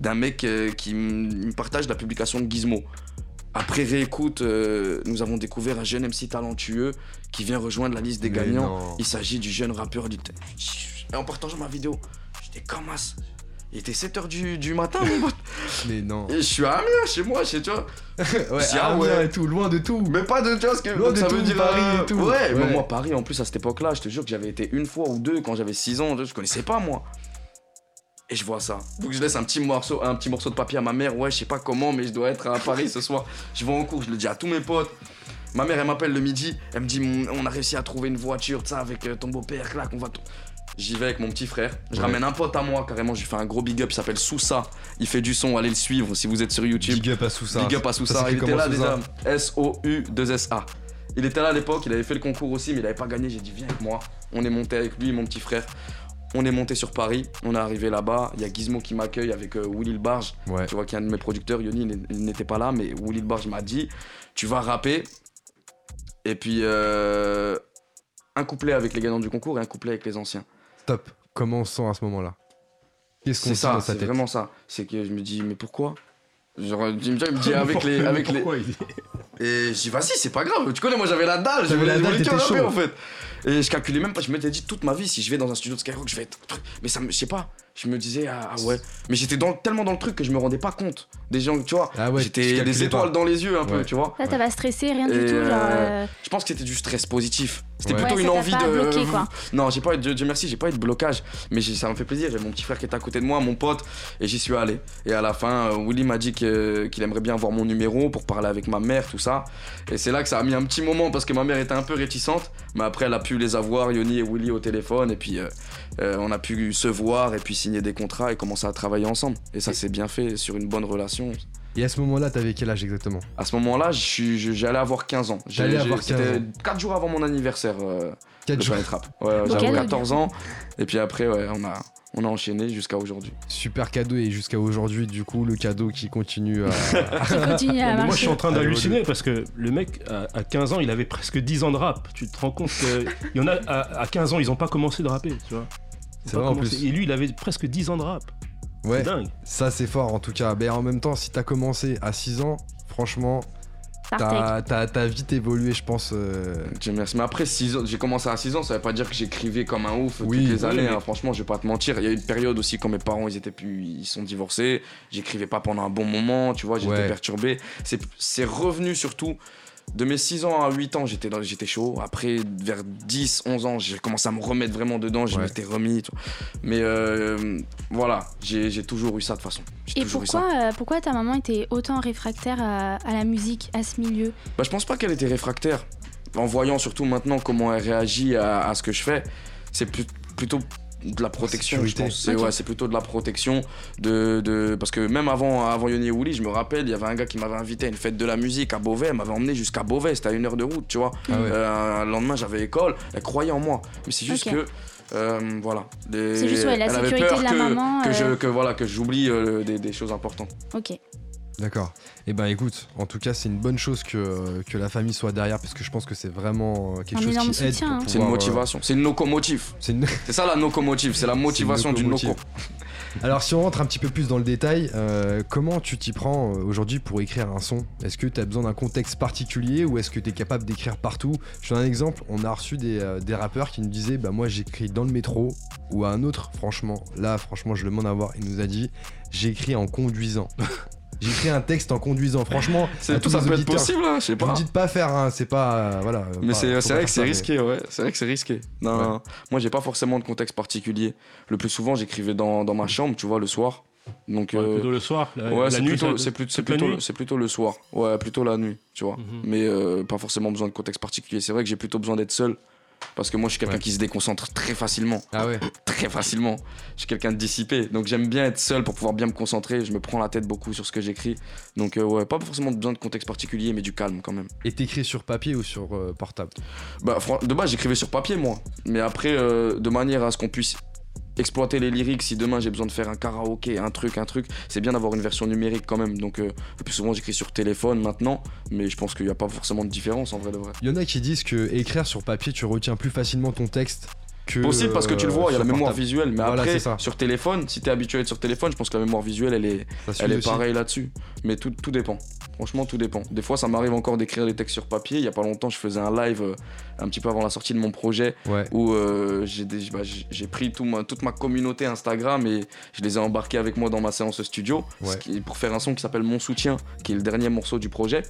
Speaker 3: d'un mec euh, qui me partage la publication de Gizmo. Après réécoute, euh, nous avons découvert un jeune MC talentueux qui vient rejoindre la liste des
Speaker 1: Mais
Speaker 3: gagnants.
Speaker 1: non.
Speaker 3: Il s'agit du jeune rappeur du. Et en partageant ma vidéo, j'étais comme as. Il était 7h du, du matin, mon pote.
Speaker 1: Mais non.
Speaker 3: Et je suis à Amiens, chez moi, chez toi.
Speaker 1: Ouais,
Speaker 3: Si, ah ouais.
Speaker 1: et tout, loin de tout.
Speaker 3: Mais pas de tu vois ce que
Speaker 1: Loin de
Speaker 3: ça
Speaker 1: tout,
Speaker 3: veut dire
Speaker 1: Paris
Speaker 3: euh,
Speaker 1: et tout.
Speaker 3: Ouais, mais moi Paris en plus à cette époque-là, je te jure que j'avais été une fois ou deux quand j'avais 6 ans, je connaissais pas moi. Et je vois ça. Donc je laisse un petit morceau, un petit morceau de papier à ma mère. Ouais, je sais pas comment, mais je dois être à Paris ce soir. Je vais en cours, je le dis à tous mes potes. Ma mère, elle m'appelle le midi. Elle me dit, on a réussi à trouver une voiture, ça, avec euh, ton beau-père, clac, on va. J'y vais avec mon petit frère. Je
Speaker 1: Ouais.
Speaker 3: ramène un pote à moi, carrément. Je lui fais un gros big up. Il s'appelle Sousa. Il fait du son. Allez le suivre si vous êtes sur YouTube.
Speaker 1: Big up à Sousa.
Speaker 3: Big up à Sousa. Il était là déjà. S-O-U-2-S-A. Il était là à l'époque, il avait fait le concours aussi, mais il avait pas gagné. J'ai dit, viens avec moi. On est monté avec lui, mon petit frère. On est monté sur Paris. On est arrivé là-bas. Il y a Gizmo qui m'accueille avec euh, Willy le Barge.
Speaker 1: Ouais.
Speaker 3: Tu vois qu'il y a un de mes producteurs, Yoni, il il n'était pas là, mais Willy le Barge m'a dit, tu vas rapper. Et puis, euh, un couplet avec les gagnants du concours et un couplet avec les anciens.
Speaker 1: Stop. Comment on se sent à ce moment-là? Qu'est-ce qu'on
Speaker 3: C'est
Speaker 1: sent dans sa
Speaker 3: c'est
Speaker 1: tête?
Speaker 3: vraiment ça. C'est que je me dis, mais pourquoi? Genre, il me dit, il me dit avec les. Avec les...
Speaker 2: Pourquoi il dit-
Speaker 3: Et je dis, vas-y, c'est pas grave. Tu connais, moi j'avais la dalle. J'avais
Speaker 1: la dalle,
Speaker 3: en fait. Et je calculais même pas. Je m'étais dit toute ma vie, si je vais dans un studio de Skyrock, je vais être. Mais ça me. Je sais pas. Je me disais, ah, ah ouais. Mais j'étais dans, tellement dans le truc que je me rendais pas compte. Des gens, tu vois.
Speaker 1: Ah ouais,
Speaker 3: j'étais des étoiles
Speaker 1: pas.
Speaker 3: dans les yeux un peu,
Speaker 1: Ouais.
Speaker 3: tu vois.
Speaker 5: Là, t'as pas stressé, rien
Speaker 3: Et,
Speaker 5: du tout. Genre,
Speaker 3: euh,
Speaker 5: euh,
Speaker 3: Je pense que c'était du stress positif. C'était
Speaker 1: Ouais.
Speaker 3: plutôt
Speaker 5: Ouais,
Speaker 3: une
Speaker 5: ça
Speaker 3: envie
Speaker 5: pas
Speaker 3: de.
Speaker 5: bloqué, quoi.
Speaker 3: Non, j'ai pas eu de. Dieu merci, j'ai pas eu de blocage. Mais ça me fait plaisir. J'ai mon petit frère qui est à côté de moi, mon pote, et j'y suis allé. Et à la fin, euh, Willy m'a dit qu'il aimerait bien avoir mon numéro pour parler avec ma mère, tout ça. Et c'est là que ça a mis un petit moment parce que ma mère était un peu réticente. Mais après, elle a pu les avoir, Yoni et Willy, au téléphone. Et puis, euh, euh, on a pu se voir et puis signer des contrats et commencer à travailler ensemble. Et ça s'est bien fait sur une bonne relation.
Speaker 1: Et à ce moment-là, t'avais quel âge exactement?
Speaker 3: À ce moment-là, j'allais avoir 15 ans. J'ai-
Speaker 1: avoir 15
Speaker 3: C'était
Speaker 1: ans.
Speaker 3: 4 jours avant mon anniversaire. euh,
Speaker 1: 4
Speaker 3: de
Speaker 1: jours.
Speaker 3: Ouais, j'avais
Speaker 5: cadeau,
Speaker 3: 14 ans. Et puis après, ouais, on a, on a enchaîné jusqu'à aujourd'hui.
Speaker 1: Super cadeau et jusqu'à aujourd'hui, du coup, le cadeau qui continue à.
Speaker 5: qui continue à
Speaker 2: Mais moi, je suis en train d'halluciner parce que le mec, à, à 15 ans, il avait presque 10 ans de rap. Tu te rends compte qu'il y en a à, à 15 ans, ils ont pas commencé de rapper, tu vois.
Speaker 1: C'est vrai en plus.
Speaker 2: Et lui, il avait presque 10 ans de rap.
Speaker 1: Ouais,
Speaker 2: C'est dingue.
Speaker 1: ça c'est fort en tout cas. Mais en même temps, si t'as commencé à 6 ans, franchement, t'as t'as- t'as vite évolué, je pense. euh,
Speaker 3: Dieu merci. Mais après, 6 ans, j'ai commencé à 6 ans, ça veut pas dire que j'écrivais comme un ouf
Speaker 1: Oui,
Speaker 3: toutes les
Speaker 2: oui,
Speaker 3: années.
Speaker 2: mais-
Speaker 3: hein. Franchement, je vais pas te mentir. Il y a eu une période aussi quand mes parents ils étaient plus, ils sont divorcés. J'écrivais pas pendant un bon moment, tu vois, j'étais
Speaker 1: Ouais.
Speaker 3: perturbé. C'est c'est revenu surtout. De mes 6 ans à 8 ans, j'étais dans- j'étais chaud. Après, vers 10, 11 ans, j'ai commencé à me remettre vraiment dedans. Je
Speaker 1: Ouais.
Speaker 3: m'étais remis. Mais euh, voilà, j'ai j'ai toujours eu ça de toute façon. J'ai
Speaker 5: Et pourquoi, euh, pourquoi ta maman était autant réfractaire à, à la musique, à ce milieu?
Speaker 3: Bah, je pense pas qu'elle était réfractaire. En voyant surtout maintenant comment elle réagit à, à ce que je fais, c'est plus- plutôt de la protection. Je
Speaker 1: Sécurité.
Speaker 3: pense. C'est
Speaker 5: Ok.
Speaker 3: ouais, c'est plutôt de la protection. De, de- Parce que même avant, avant Yoni et Wouli, je me rappelle, il y avait un gars qui m'avait invité à une fête de la musique à Beauvais. Elle m'avait emmené jusqu'à Beauvais. C'était à une heure de route, tu vois.
Speaker 1: Ah ouais.
Speaker 3: Euh, le lendemain, j'avais école. Elle croyait en moi. Mais c'est juste que. euh, voilà. Les-
Speaker 5: C'est juste, ouais, la
Speaker 3: elle avait
Speaker 5: sécurité
Speaker 3: peur
Speaker 5: de la
Speaker 3: que,
Speaker 5: maman,
Speaker 3: Que,
Speaker 5: euh.
Speaker 3: je, que, voilà, que j'oublie euh, des, des choses importantes.
Speaker 5: Ok.
Speaker 1: D'accord. Et ben écoute, en tout cas, c'est une bonne chose que, que la famille soit derrière parce que je pense que c'est vraiment euh, quelque
Speaker 5: Un
Speaker 1: chose qui aide.
Speaker 5: soutien,
Speaker 1: pour
Speaker 5: hein.
Speaker 3: C'est une
Speaker 1: euh,
Speaker 3: motivation. C'est une locomotive.
Speaker 1: c'est une-
Speaker 3: C'est ça la locomotive. C'est la motivation d'une
Speaker 1: locomotive.
Speaker 3: loco.
Speaker 1: Alors si on rentre un petit peu plus dans le détail, euh, comment tu t'y prends euh, aujourd'hui pour écrire un son? Est-ce que tu as besoin d'un contexte particulier ou est-ce que tu es capable d'écrire partout? Je te donne un exemple, on a reçu des, euh, des rappeurs qui nous disaient bah moi j'écris dans le métro ou à un autre, franchement, là franchement je le demande à voir, il nous a dit j'écris en conduisant. j'écris un texte en conduisant, franchement,
Speaker 3: C'est tout ça peut être possible, hein, je sais
Speaker 1: Vous
Speaker 3: pas.
Speaker 1: me dites pas faire, hein, c'est pas euh, voilà.
Speaker 3: Mais c'est vrai que c'est
Speaker 1: ça, mais-
Speaker 3: risqué, ouais. C'est vrai que c'est risqué. Non,
Speaker 1: Ouais.
Speaker 3: non. moi j'ai pas forcément de contexte particulier. Le plus souvent j'écrivais dans, dans ma chambre, tu vois, le soir. Donc,
Speaker 2: Ouais,
Speaker 3: euh,
Speaker 2: plutôt le soir. La,
Speaker 3: ouais,
Speaker 2: la
Speaker 3: c'est
Speaker 2: nuit,
Speaker 3: plutôt, c'est plutôt,
Speaker 2: nuit
Speaker 3: c'est plutôt le soir. Ouais, plutôt la nuit, tu vois.
Speaker 2: Mhm.
Speaker 3: Mais euh, pas forcément besoin de contexte particulier. C'est vrai que j'ai plutôt besoin d'être seul. Parce que moi, je suis quelqu'un
Speaker 1: Ouais.
Speaker 3: qui se déconcentre très facilement.
Speaker 1: Ah ouais.
Speaker 3: Très facilement. Je suis quelqu'un de dissipé. Donc, j'aime bien être seul pour pouvoir bien me concentrer. Je me prends la tête beaucoup sur ce que j'écris. Donc, euh, ouais, pas forcément besoin de contexte particulier, mais du calme quand même.
Speaker 1: Et t'écris sur papier ou sur euh, portable?
Speaker 3: Bah, de base, j'écrivais sur papier, moi. Mais après, euh, de manière à ce qu'on puisse exploiter les lyrics, si demain j'ai besoin de faire un karaoké, un truc, un truc, c'est bien d'avoir une version numérique quand même. Donc, euh, le plus souvent, j'écris sur téléphone maintenant, mais je pense qu'il n'y a pas forcément de différence en vrai de vrai.
Speaker 1: Il y en a qui disent que écrire sur papier, tu retiens plus facilement ton texte que.
Speaker 3: Possible parce que tu le vois, il y a la
Speaker 1: sur
Speaker 3: mémoire
Speaker 1: portable.
Speaker 3: visuelle, mais
Speaker 1: Voilà,
Speaker 3: après, sur téléphone, si t'es habitué à être sur téléphone, je pense que la mémoire visuelle, elle est, elle est pareille là-dessus. Mais tout, tout dépend. Franchement, tout dépend. Des fois, ça m'arrive encore d'écrire des textes sur papier. Il y a pas longtemps, je faisais un live euh, un petit peu avant la sortie de mon projet
Speaker 1: Ouais.
Speaker 3: où euh, j'ai bah, j'ai- pris tout ma- toute ma communauté Instagram et je les ai embarqués avec moi dans ma séance studio
Speaker 1: Ouais.
Speaker 3: ce qui- pour faire un son qui s'appelle Mon Soutien, qui est le dernier morceau du projet.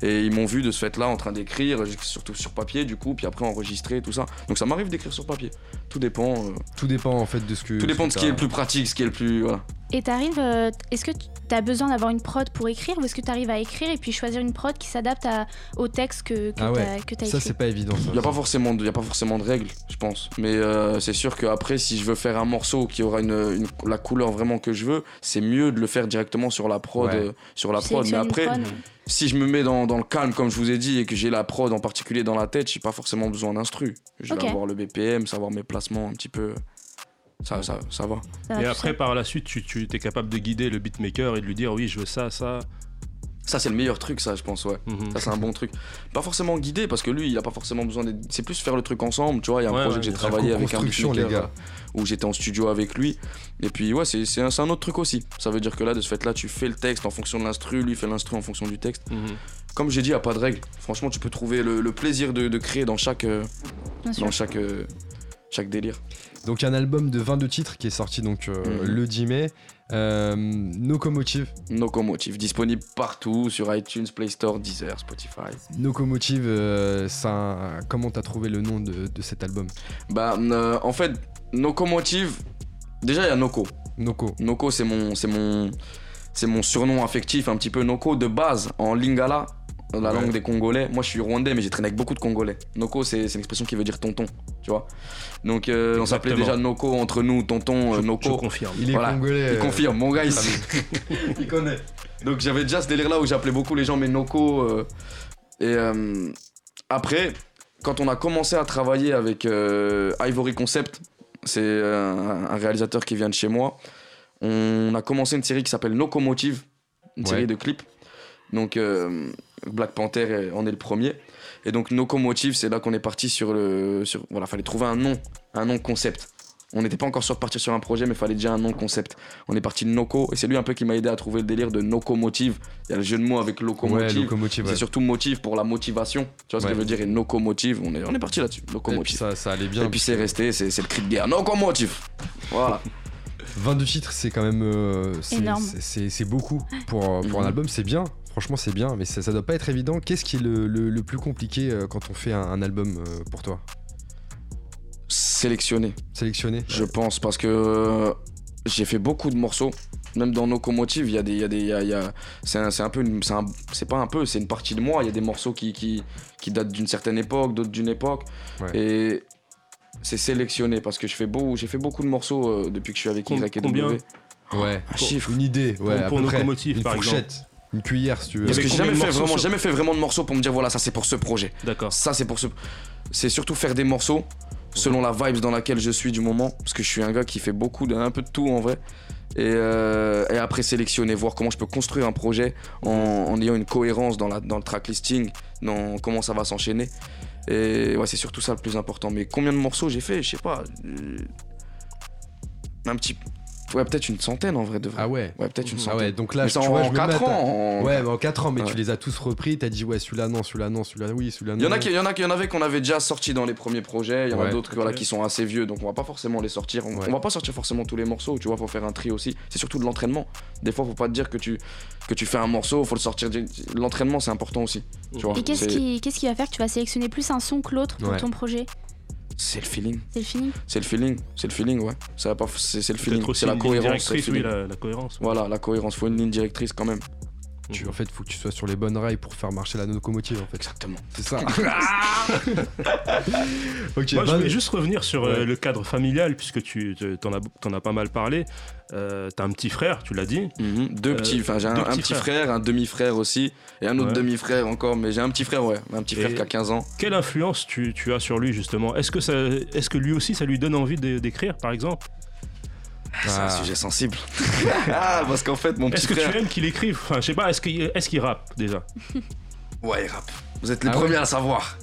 Speaker 3: Et ils m'ont vu de ce fait-là en train d'écrire, surtout sur papier du coup, puis après enregistrer tout ça. Donc ça m'arrive d'écrire sur papier. Tout dépend. euh,
Speaker 1: Tout dépend en fait de ce que.
Speaker 3: tout dépend de ce qui est le plus pratique, ce qui est le plus. Voilà.
Speaker 5: Et t'arrives, euh, est-ce que tu as besoin d'avoir une prod pour écrire ou est-ce que tu arrives à écrire et puis choisir une prod qui s'adapte à- au texte que, que
Speaker 1: Ah ouais.
Speaker 5: tu as,
Speaker 1: Ça,
Speaker 5: écrit?
Speaker 1: c'est pas évident. Ça.
Speaker 3: Il n'y a, pas forcément de- y a pas forcément de règles, je pense. Mais euh, c'est sûr qu'après, si je veux faire un morceau qui aura une, une- la couleur vraiment que je veux, c'est mieux de le faire directement sur la prod.
Speaker 1: Ouais.
Speaker 3: euh, sur la prod. Mais après,
Speaker 5: prod.
Speaker 3: Si je me mets dans, dans le calme, comme je vous ai dit, et que j'ai la prod en particulier dans la tête, j'ai pas forcément besoin d'instru. Je vais avoir le BPM, savoir mes placements un petit peu. Ça, ça, ça va.
Speaker 5: Ça va,
Speaker 2: Et après,
Speaker 5: sais.
Speaker 2: par la suite, tu, tu es capable de guider le beatmaker et de lui dire oui, je veux ça, ça.
Speaker 3: Ça, c'est le meilleur truc, ça, je pense, ouais.
Speaker 2: Mhm.
Speaker 3: Ça, c'est un bon truc. Pas forcément guidé, parce que lui, il a pas forcément besoin d'être. C'est plus faire le truc ensemble, tu vois. Il y a un
Speaker 2: Ouais,
Speaker 3: projet
Speaker 2: ouais,
Speaker 3: que j'ai travaillé avec un
Speaker 1: les gars.
Speaker 3: euh, où j'étais en studio avec lui. Et puis, ouais, c'est un, autre truc aussi. Ça veut dire que là, de ce fait-là, tu fais le texte en fonction de l'instru, lui fait l'instru en fonction du texte.
Speaker 2: Mhm.
Speaker 3: Comme j'ai dit, il n'y a pas de règle. Franchement, tu peux trouver le, le plaisir de, de créer dans chaque, euh, dans chaque, euh, chaque délire.
Speaker 1: Donc, il y a un album de 22 titres qui est sorti donc euh,
Speaker 3: Mhm.
Speaker 1: le 10 mai. Euh, Locomotive.
Speaker 3: Locomotive, disponible partout sur iTunes, Play Store, Deezer, Spotify.
Speaker 1: Locomotive, euh, ça, comment t'as trouvé le nom de, de cet album?
Speaker 3: Bah, euh, en fait, Locomotive, déjà il y a Noko.
Speaker 1: Noko.
Speaker 3: Noko, c'est mon, c'est mon, c'est mon surnom affectif, un petit peu Noko de base en lingala, la
Speaker 1: Ouais.
Speaker 3: langue des Congolais. Moi, je suis rwandais, mais j'ai traîné avec beaucoup de Congolais. Noko, c'est, une expression qui veut dire tonton, tu vois. Donc, euh, on s'appelait déjà Noko entre nous, tonton, euh,
Speaker 2: Je, je
Speaker 3: Noko.
Speaker 2: confirme.
Speaker 1: Il est
Speaker 3: Voilà.
Speaker 1: congolais.
Speaker 3: Il
Speaker 1: euh,
Speaker 3: confirme, mon gars, il, il connaît. Donc j'avais déjà ce délire là où j'appelais beaucoup les gens mes Noko. euh, et euh, après, quand on a commencé à travailler avec euh, Ivory Concept, c'est euh, un, un réalisateur qui vient de chez moi, on a commencé une série qui s'appelle Locomotive, une
Speaker 1: Ouais.
Speaker 3: série de clips. Donc euh, Black Panther en est le premier. Et donc Locomotive, c'est là qu'on est parti sur le. Sur, voilà, fallait trouver un nom, un nom concept. On n'était pas encore sûr de partir sur un projet, mais fallait déjà un nom concept. On est parti de Noko, et c'est lui un peu qui m'a aidé à trouver le délire de Locomotive. Il y a le jeu de mots avec
Speaker 1: Ouais,
Speaker 3: locomotive.
Speaker 1: Locomotive.
Speaker 3: C'est
Speaker 1: ouais.
Speaker 3: surtout motive pour la motivation. Tu vois ce
Speaker 1: Ouais.
Speaker 3: que veut dire? Et locomotive, on est, on est parti là-dessus.
Speaker 1: Et puis
Speaker 3: Locomotive.
Speaker 1: ça, ça allait bien.
Speaker 3: Et puis c'est resté, c'est c'est le cri de guerre. Locomotive Voilà.
Speaker 1: 22 titres, c'est quand même. euh, c'est-
Speaker 5: Énorme.
Speaker 1: c'est- C'est c'est beaucoup pour, euh, pour un
Speaker 3: Mhm.
Speaker 1: album, c'est bien. Franchement, c'est bien, mais ça, ça doit pas être évident. Qu'est-ce qui est le, le- le plus compliqué euh, quand on fait un, un album euh, pour toi?
Speaker 3: Sélectionné,
Speaker 1: Sélectionner
Speaker 3: je pense, parce que euh, j'ai fait beaucoup de morceaux. Même dans Locomotive, il y a des. il Y a des il y a- il y a- c'est un, c'est un peu. C'est un- c'est pas un peu, c'est une partie de moi. Il y a des morceaux qui, qui, qui datent d'une certaine époque, d'autres d'une époque.
Speaker 1: Ouais.
Speaker 3: Et c'est sélectionné parce que je fais beau, j'ai fait beaucoup de morceaux depuis que je suis avec
Speaker 2: Com-
Speaker 3: Y et
Speaker 2: combien?
Speaker 3: W.
Speaker 1: Ouais.
Speaker 3: Un chiffre.
Speaker 1: Une idée, ouais. à
Speaker 2: pour
Speaker 1: peu près.
Speaker 2: Locomotive,
Speaker 1: Une
Speaker 2: par
Speaker 1: fourchette, une cuillère, si tu veux.
Speaker 3: Parce que j'ai jamais fait, vraiment,
Speaker 2: sur-
Speaker 3: jamais fait vraiment de morceaux pour me dire voilà, ça c'est pour ce projet.
Speaker 2: D'accord.
Speaker 3: Ça c'est pour ce. C'est surtout faire des morceaux selon la vibes dans laquelle je suis du moment. Parce que je suis un gars qui fait beaucoup, de, un peu de tout en vrai. Et, euh, et après sélectionner, voir comment je peux construire un projet en, en ayant une cohérence dans, la, dans le track listing, dans comment ça va s'enchaîner. Et ouais, c'est surtout ça le plus important. Mais combien de morceaux j'ai fait? Je sais pas. euh, un petit. Ouais, peut-être une centaine en vrai de vrai.
Speaker 1: Ah ouais.
Speaker 3: Ouais, peut-être une
Speaker 1: Ah
Speaker 3: centaine.
Speaker 1: ouais, donc là,
Speaker 3: Mais
Speaker 1: tu
Speaker 3: en,
Speaker 1: vois,
Speaker 3: en
Speaker 1: je me mets à
Speaker 3: 4
Speaker 1: ta-
Speaker 3: ans. en-
Speaker 1: Ouais, mais en 4 ans, mais
Speaker 3: Ouais.
Speaker 1: tu les as tous repris, t'as dit ouais, celui-là non, celui-là non, celui-là oui, celui-là non.
Speaker 3: Il y en a qui, il y en a qui, il y en avait qu'on avait déjà sorti dans les premiers projets. Il y en
Speaker 1: Ouais.
Speaker 3: a d'autres voilà, qui sont assez vieux, donc on va pas forcément les sortir. On,
Speaker 1: Ouais.
Speaker 3: on va pas sortir forcément tous les morceaux. Tu vois, faut faire un tri aussi. C'est surtout de l'entraînement. Des fois, faut pas te dire que tu que tu fais un morceau, faut le sortir. du- L'entraînement, c'est important aussi. Tu vois.
Speaker 5: Et qu'est-ce qui, qu'est-ce qui va faire que tu vas sélectionner plus un son que l'autre pour
Speaker 1: Ouais.
Speaker 5: ton projet?
Speaker 3: C'est le feeling.
Speaker 5: C'est le feeling.
Speaker 3: C'est le feeling. C'est le feeling, ouais. Ça va pas. C'est c'est le feeling. C'est la cohérence.
Speaker 2: oui, la, la cohérence.
Speaker 3: Voilà, la cohérence. Faut une ligne directrice quand même.
Speaker 1: Tu, en fait, faut que tu sois sur les bonnes rails pour faire marcher la locomotive, en fait.
Speaker 3: Exactement.
Speaker 1: C'est ça.
Speaker 2: Moi, je voulais juste revenir sur euh, le cadre familial, puisque tu t'en as, as pas mal parlé. Euh, T'as un petit frère, tu l'as dit.
Speaker 3: Mhm. Deux
Speaker 2: Euh,
Speaker 3: petits. Enfin, j'ai un, petit
Speaker 2: frères.
Speaker 3: frère, un demi-frère aussi. Et un autre
Speaker 2: Ouais.
Speaker 3: demi-frère encore. Mais j'ai un petit frère, ouais. Un petit frère
Speaker 2: Et-
Speaker 3: qui a 15 ans.
Speaker 2: Quelle influence tu, tu as sur lui, justement? Est-ce que, ça, est que lui aussi, ça lui donne envie d'écrire, par exemple?
Speaker 3: C'est un
Speaker 1: Ah.
Speaker 3: sujet sensible. ah, parce qu'en fait, mon petit
Speaker 2: Est-ce que
Speaker 3: frère.
Speaker 2: tu aimes qu'il écrive Enfin, je sais pas, est-ce qu'il est qu'il rappe, déjà?
Speaker 3: Ouais, il rappe. Vous êtes les
Speaker 1: Ah ouais
Speaker 3: premiers à le savoir.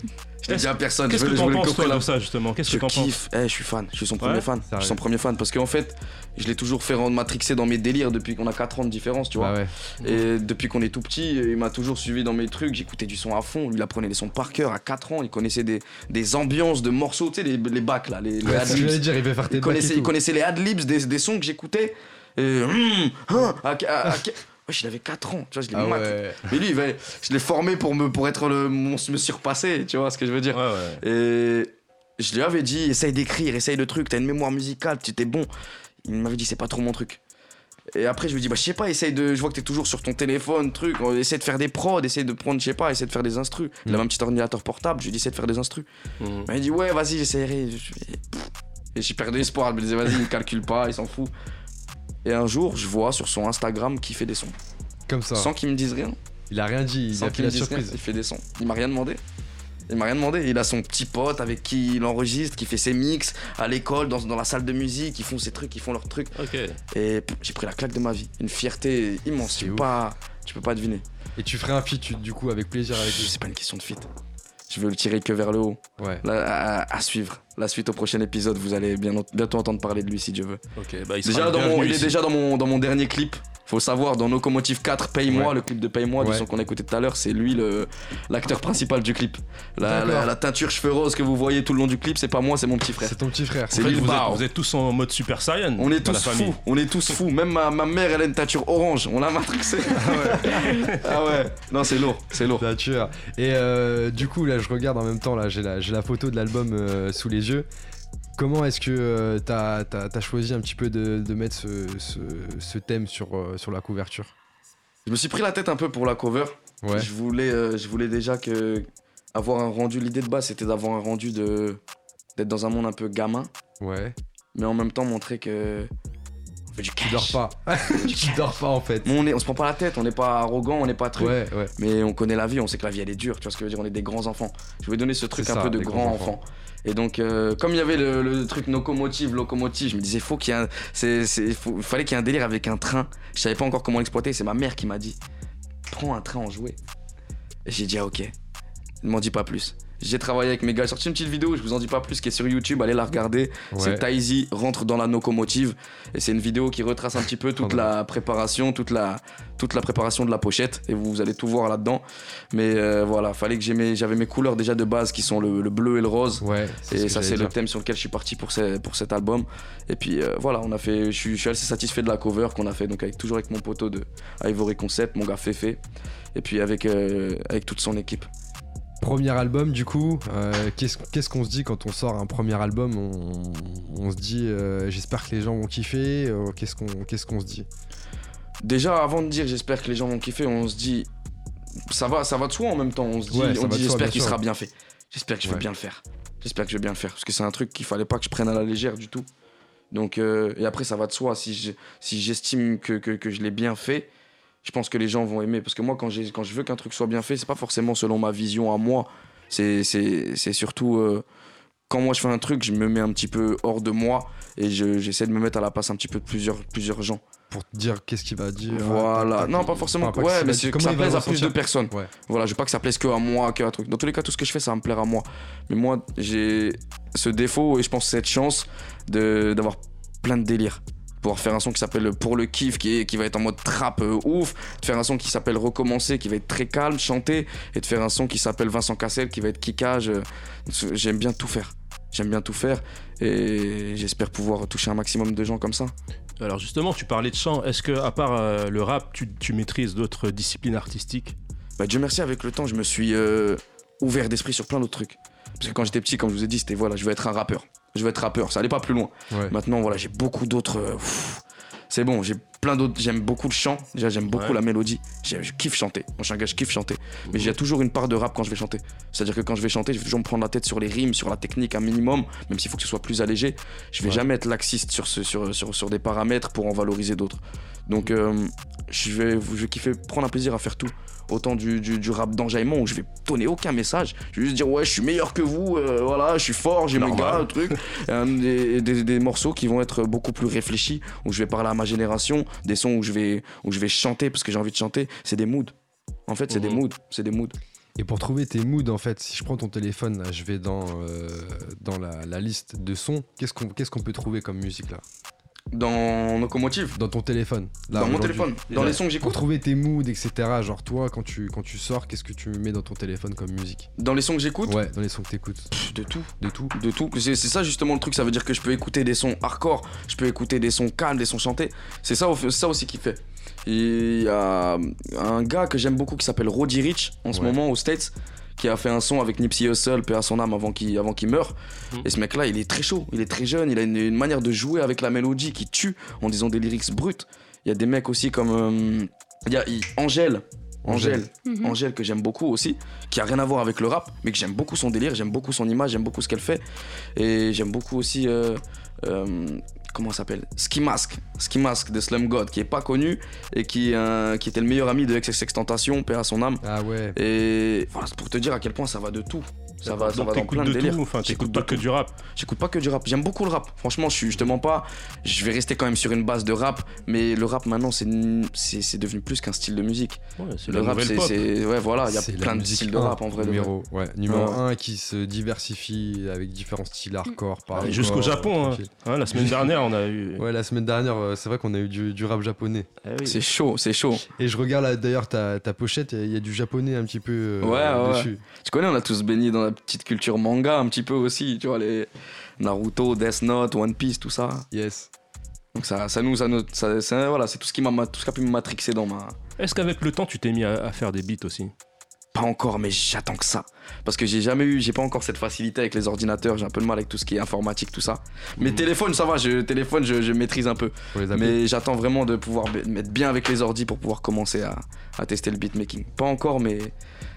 Speaker 3: Je dit à personne.
Speaker 2: Qu'est-ce
Speaker 3: je
Speaker 2: que t'en penses, toi, de ça, justement? Qu'est-ce que t'en penses?
Speaker 3: kiffe. Eh, je suis fan. Je suis son premier fan. Je suis son premier fan. Parce qu'en fait, je l'ai toujours fait rendre matrixé dans mes délires depuis qu'on a 4 ans de différence, tu vois.
Speaker 1: bah ouais.
Speaker 3: Et depuis qu'on est tout petit, il m'a toujours suivi dans mes trucs. J'écoutais du son à fond. Lui, il apprenait les sons par cœur à 4 ans. Il connaissait des, des ambiances de morceaux, tu sais, les, bacs là, les,
Speaker 1: il
Speaker 3: connaissait, les adlibs des, des sons que j'écoutais. Et. hum, hein, à- Wesh, il avait 4 ans, tu vois, je l'ai
Speaker 1: Ah ouais.
Speaker 3: Mais lui, il va- je l'ai formé pour, me, pour être le, mon, me surpasser, tu vois ce que je veux dire.
Speaker 2: Ouais, ouais.
Speaker 3: Et je lui avais dit, essaye d'écrire, essaye le truc, t'as une mémoire musicale, tu étais bon. Il m'avait dit, c'est pas trop mon truc. Et après, je lui ai dit, bah, je sais pas, essaye de. Je vois que t'es toujours sur ton téléphone, truc. Essaye de faire des prods, essaye de prendre, je sais pas, essaye de faire des instrus. Il
Speaker 1: Mm.
Speaker 3: avait un petit ordinateur portable, je lui ai dit, essaye de faire des instrus.
Speaker 2: Mhm.
Speaker 3: Il m'a dit, ouais, vas-y, j'essaierai. Je- Et j'ai perdu espoir. Je me disais, vas-y, il me calcule pas, il s'en fout. Et un jour, je vois sur son Instagram qu'il fait des sons.
Speaker 1: Comme ça.
Speaker 3: Sans qu'il me dise rien.
Speaker 1: Il a rien dit, il
Speaker 3: Sans
Speaker 1: a fait la
Speaker 3: rien,
Speaker 1: surprise.
Speaker 3: il fait des sons. Il m'a rien demandé. Il m'a rien demandé. Il a son petit pote avec qui il enregistre, qui fait ses mix à l'école, dans, dans la salle de musique. Ils font ses trucs, ils font leurs trucs.
Speaker 2: Ok.
Speaker 3: Et j'ai pris la claque de ma vie. Une fierté immense. Tu peux pas, tu peux pas deviner.
Speaker 1: Et tu ferais un feat du coup avec plaisir avec lui.
Speaker 3: C'est pas une question de fit. Je veux le tirer que vers le haut.
Speaker 1: Ouais.
Speaker 3: Là, à, à suivre. La suite au prochain épisode, vous allez bien, bientôt entendre parler de lui si Dieu veut.
Speaker 2: Bah il
Speaker 3: Déjà dans mon, il est déjà dans mon, dans mon dernier clip. Faut savoir, dans Locomotive 4, Paye-moi,
Speaker 1: Ouais.
Speaker 3: le clip de Paye-moi, du
Speaker 1: Ouais.
Speaker 3: son qu'on a écouté tout à l'heure, c'est lui l'acteur principal du clip. La, la- la teinture cheveux roses que vous voyez tout le long du clip, c'est pas moi, c'est mon petit frère.
Speaker 1: C'est ton petit frère.
Speaker 3: C'est Lil
Speaker 2: vous, êtes, vous êtes tous en mode Super Saiyan.
Speaker 3: On est tous fous, on est tous fous. Même ma, ma mère, elle a une teinture orange, on l'a matrixé. ah ouais, non, c'est lourd, c'est lourd.
Speaker 1: Nature. Et euh, du coup, là, je regarde en même temps, là, j'ai la, la photo de l'album euh, sous les yeux. Comment est-ce que euh, t'as as, choisi un petit peu de, de mettre ce, ce- ce thème sur, euh, sur la couverture?
Speaker 3: Je me suis pris la tête un peu pour la cover.
Speaker 1: Ouais.
Speaker 3: Je voulais, euh, je voulais déjà que avoir un rendu. L'idée de base, c'était d'avoir un rendu de d'être dans un monde un peu gamin,
Speaker 1: Ouais.
Speaker 3: mais en même temps montrer que on fait du cash.
Speaker 1: Tu dors pas. tu dors pas en fait.
Speaker 3: On, est, on se prend pas la tête, on n'est pas arrogant, on n'est pas truc.
Speaker 1: Ouais, ouais.
Speaker 3: Mais on connaît la vie, on sait que la vie elle est dure, tu vois ce que je veux dire, on est des grands enfants. Je voulais donner ce truc un
Speaker 1: ça,
Speaker 3: peu de grand
Speaker 1: grands
Speaker 3: enfant. Et donc, euh, comme il y avait le, truc locomotive, locomotive, je me disais, faut c'est, fallait qu'il y ait un délire avec un train. Je savais pas encore comment l'exploiter, c'est ma mère qui m'a dit, prends un train en jouet. Et j'ai dit, ah ok, ne m'en dis pas plus. J'ai travaillé avec mes gars, j'ai sorti une petite vidéo, je vous en dis pas plus, qui est sur YouTube, allez la regarder.
Speaker 1: Ouais.
Speaker 3: C'est Taizy rentre dans la locomotive et c'est une vidéo qui retrace un petit peu toute la préparation, toute la, toute la préparation de la pochette et vous, allez tout voir là-dedans. Mais euh, voilà, fallait que j'ai mes- j'avais mes couleurs déjà de base qui sont le, le bleu et le rose.
Speaker 1: Ouais.
Speaker 3: Et ça c'est le thème sur lequel je suis parti pour, pour cet album. Et puis euh, voilà, on a fait, je suis, je suis assez satisfait de la cover qu'on a fait donc avec toujours avec mon poteau de Ivory Concept, mon gars Fefe, et puis avec euh, avec toute son équipe.
Speaker 1: Premier album, du coup, euh, qu'est-ce qu'on se dit quand on sort un premier album? On, on se dit, euh, j'espère que les gens vont kiffer. euh, qu'est-ce qu'on se dit?
Speaker 3: Déjà avant de dire j'espère que les gens vont kiffer, on se dit ça va, ça va de soi en même temps. On se dit,
Speaker 1: Ouais,
Speaker 3: dit j'espère qu'il sera bien fait. J'espère que je vais
Speaker 1: Ouais.
Speaker 3: bien le faire. J'espère que je vais bien le faire parce que c'est un truc qu'il fallait pas que je prenne à la légère du tout. Donc et après ça va de soi. Si je- si j'estime que, que, que je l'ai bien fait, je pense que les gens vont aimer parce que moi quand quand je veux qu'un truc soit bien fait, c'est pas forcément selon ma vision à moi. C'est c'est c'est surtout euh, quand moi je fais un truc, je me mets un petit peu hors de moi et je- j'essaie de me mettre à la place un petit peu de plusieurs plusieurs gens.
Speaker 1: Pour te dire qu'est-ce qu'il va dire
Speaker 3: Voilà.
Speaker 1: tac, tac,
Speaker 3: non, pas forcément.
Speaker 1: Enfin, pas
Speaker 3: ouais, mais c'est que ça plaise à plus de personnes.
Speaker 1: Ouais.
Speaker 3: Voilà, je veux pas que ça plaise que à moi, que à un truc. Dans tous les cas, tout ce que je fais, ça va me plaire à moi. Mais moi, j'ai ce défaut et je pense cette chance de d'avoir plein de délires. Pouvoir faire un son qui s'appelle Pour le kiff, qui, est, qui va être en mode trap euh, ouf. De faire un son qui s'appelle Recommencer, qui va être très calme, chanter. Et de faire un son qui s'appelle Vincent Cassel, qui va être kickage. euh, J'aime bien tout faire. J'aime bien tout faire. Et j'espère pouvoir toucher un maximum de gens comme ça.
Speaker 2: Alors justement, tu parlais de chant. Est-ce que à part euh, le rap, tu, tu maîtrises d'autres disciplines artistiques?
Speaker 3: Bah, Dieu merci, avec le temps, je me suis ouvert d'esprit sur plein d'autres trucs. Parce que quand j'étais petit, comme je vous ai dit, c'était voilà, je veux être un rappeur. Je veux être rappeur. Ça allait pas plus loin.
Speaker 1: Ouais.
Speaker 3: Maintenant, voilà, j'ai beaucoup d'autres. euh, c'est bon, j'ai plein d'autres. J'aime beaucoup le chant. Déjà, j'aime beaucoup
Speaker 2: Ouais.
Speaker 3: la mélodie. Je kiffe chanter. Moi, je suis un gars, je kiffe chanter. Mais j'ai toujours une part de rap quand je vais chanter. C'est-à-dire que quand je vais chanter, je vais toujours me prendre la tête sur les rimes, sur la technique un minimum, même s'il faut que ce soit plus allégé. Je vais
Speaker 2: Ouais.
Speaker 3: jamais être laxiste sur, ce, sur, sur, sur des paramètres pour en valoriser d'autres. Donc, euh, je, vais, je vais kiffer, prendre un plaisir à faire tout. Autant du, du, du rap d'enjaillement où je vais donner aucun message. Je vais juste dire, ouais, je suis meilleur que vous, euh, voilà, je suis fort, j'ai mes gars, truc. Euh, des, des- des morceaux qui vont être beaucoup plus réfléchis, où je vais parler à ma génération, des sons où je vais, où je vais chanter parce que j'ai envie de chanter. C'est des moods. En fait, c'est des
Speaker 2: Mhm.
Speaker 3: moods. C'est des moods.
Speaker 1: Et pour trouver tes moods, en fait, si je prends ton téléphone, là, je vais dans, euh, dans la, la liste de sons, qu'est-ce qu'on qu'est-ce qu'on peut trouver comme musique là?
Speaker 3: Dans
Speaker 1: Dans ton téléphone là,
Speaker 3: dans mon téléphone, dans les sons que
Speaker 1: Pour
Speaker 3: j'écoute.
Speaker 1: trouver tes moods, etc. Genre toi, quand tu, quand tu sors, qu'est-ce que tu mets dans ton téléphone comme musique?
Speaker 3: Dans les sons que j'écoute,
Speaker 1: Ouais, dans les sons que t'écoutes.
Speaker 3: de tout.
Speaker 1: De tout
Speaker 3: de tout. C'est ça justement le truc, ça veut dire que je peux écouter des sons hardcore, je peux écouter des sons calmes, des sons chantés. C'est ça, ça aussi qui fait. Il y a un gars que j'aime beaucoup qui s'appelle Roddy Rich en ce moment aux States, qui a fait un son avec Nipsey Hussle, paix à son âme avant qu'il avant qu'il meure.
Speaker 2: Mhm.
Speaker 3: Et ce mec-là, il est très chaud, il est très jeune, il a une, une manière de jouer avec la mélodie qui tue en disant des lyrics bruts. Il y a des mecs aussi comme euh, il y a il- Angèle. Angèle,
Speaker 5: Mhm.
Speaker 3: Angèle que j'aime beaucoup aussi, qui a rien à voir avec le rap, mais que j'aime beaucoup son délire, j'aime beaucoup son image, j'aime beaucoup ce qu'elle fait. Et j'aime beaucoup aussi. euh, euh, comment ça s'appelle? Ski Mask. Ski Mask de Slum God, qui est pas connu et qui, euh, qui était le meilleur ami de XXX Tentation, paix à son âme.
Speaker 1: Ah ouais.
Speaker 3: Et voilà, pour te dire à quel point ça va de tout. Ça va, ça
Speaker 2: Donc
Speaker 3: va dans plein de,
Speaker 2: de
Speaker 3: délires.
Speaker 2: tout, enfin
Speaker 3: J'écoute
Speaker 2: pas
Speaker 3: de
Speaker 2: que
Speaker 3: tout.
Speaker 2: du rap.
Speaker 3: J'écoute pas que du rap. J'aime beaucoup le rap. Franchement, je suis justement pas. Je vais rester quand même sur une base de rap, mais le rap maintenant, c'est c'est c'est devenu plus qu'un style de musique.
Speaker 2: Ouais, c'est
Speaker 3: Le rap, c'est. Ouais, voilà, il y a plein de styles de
Speaker 1: 1,
Speaker 3: rap en vrai.
Speaker 1: Numéro, ouais, numéro
Speaker 3: Ouais.
Speaker 1: 1 qui se diversifie avec différents styles hardcore. Par
Speaker 2: Et Jusqu'au Japon, hein. La semaine dernière on a eu.
Speaker 1: Ouais, la semaine dernière, euh, c'est vrai qu'on a eu du, du rap japonais.
Speaker 2: Eh oui.
Speaker 3: C'est chaud, c'est chaud.
Speaker 1: Et je regarde là, d'ailleurs ta, ta pochette, il y a- du japonais un petit peu euh,
Speaker 3: Ouais, ouais.
Speaker 1: dessus.
Speaker 3: Tu connais, on a tous baigné dans la petite culture manga un petit peu aussi, tu vois, les Naruto, Death Note, One Piece, tout ça.
Speaker 1: Yes.
Speaker 3: Donc ça, ça nous, ça nous, ça, c'est- voilà, c'est tout ce qui m'a, tout ce qui a pu me matrixer dans ma.
Speaker 2: Est-ce qu'avec le temps tu t'es mis à, à faire des beats aussi?
Speaker 3: Pas encore, mais j'attends que ça. Parce que j'ai jamais eu, j'ai pas encore cette facilité avec les ordinateurs. J'ai un peu de mal avec tout ce qui est informatique, tout ça. Mais
Speaker 2: Mhm.
Speaker 3: téléphone, ça va. Je, téléphone, je, je maîtrise un peu. Mais j'attends vraiment de pouvoir mettre bien avec les ordis pour pouvoir commencer à, à tester le beatmaking. Pas encore, mais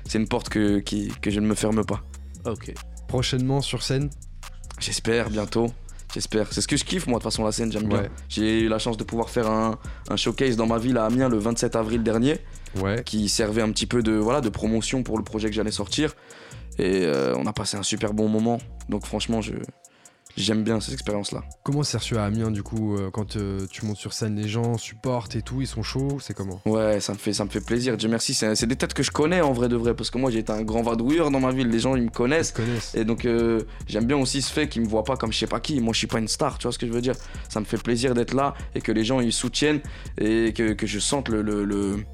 Speaker 3: c'est une porte que, qui, que je ne me ferme pas.
Speaker 2: Ok.
Speaker 1: Prochainement sur scène
Speaker 3: J'espère bientôt. J'espère. C'est ce que je kiffe, moi, de toute façon, la scène, j'aime bien. J'ai eu la chance de pouvoir faire un, un showcase dans ma ville à Amiens le 27 avril dernier,
Speaker 1: Ouais.
Speaker 3: qui servait un petit peu de, voilà, de promotion pour le projet que j'allais sortir. Et euh, on a passé un super bon moment. Donc, franchement, je, j'aime bien cette expérience-là.
Speaker 1: Comment c'est reçu à Amiens du coup euh, quand euh, tu montes sur scène, les gens supportent et tout, ils sont chauds, c'est comment?
Speaker 3: Ouais, ça me fait, ça me fait plaisir. Dieu merci. C'est, des têtes que je connais en vrai de vrai, parce que moi, j'ai été un grand vadrouilleur dans ma ville. Les gens, ils me
Speaker 1: Ils
Speaker 3: connaissent.
Speaker 1: se connaissent.
Speaker 3: Et donc euh, j'aime bien aussi ce fait qu'ils me voient pas comme je sais pas qui. Moi je suis pas une star, tu vois ce que je veux dire? Ça me fait plaisir d'être là et que les gens ils soutiennent et que, que je sente le, le, le,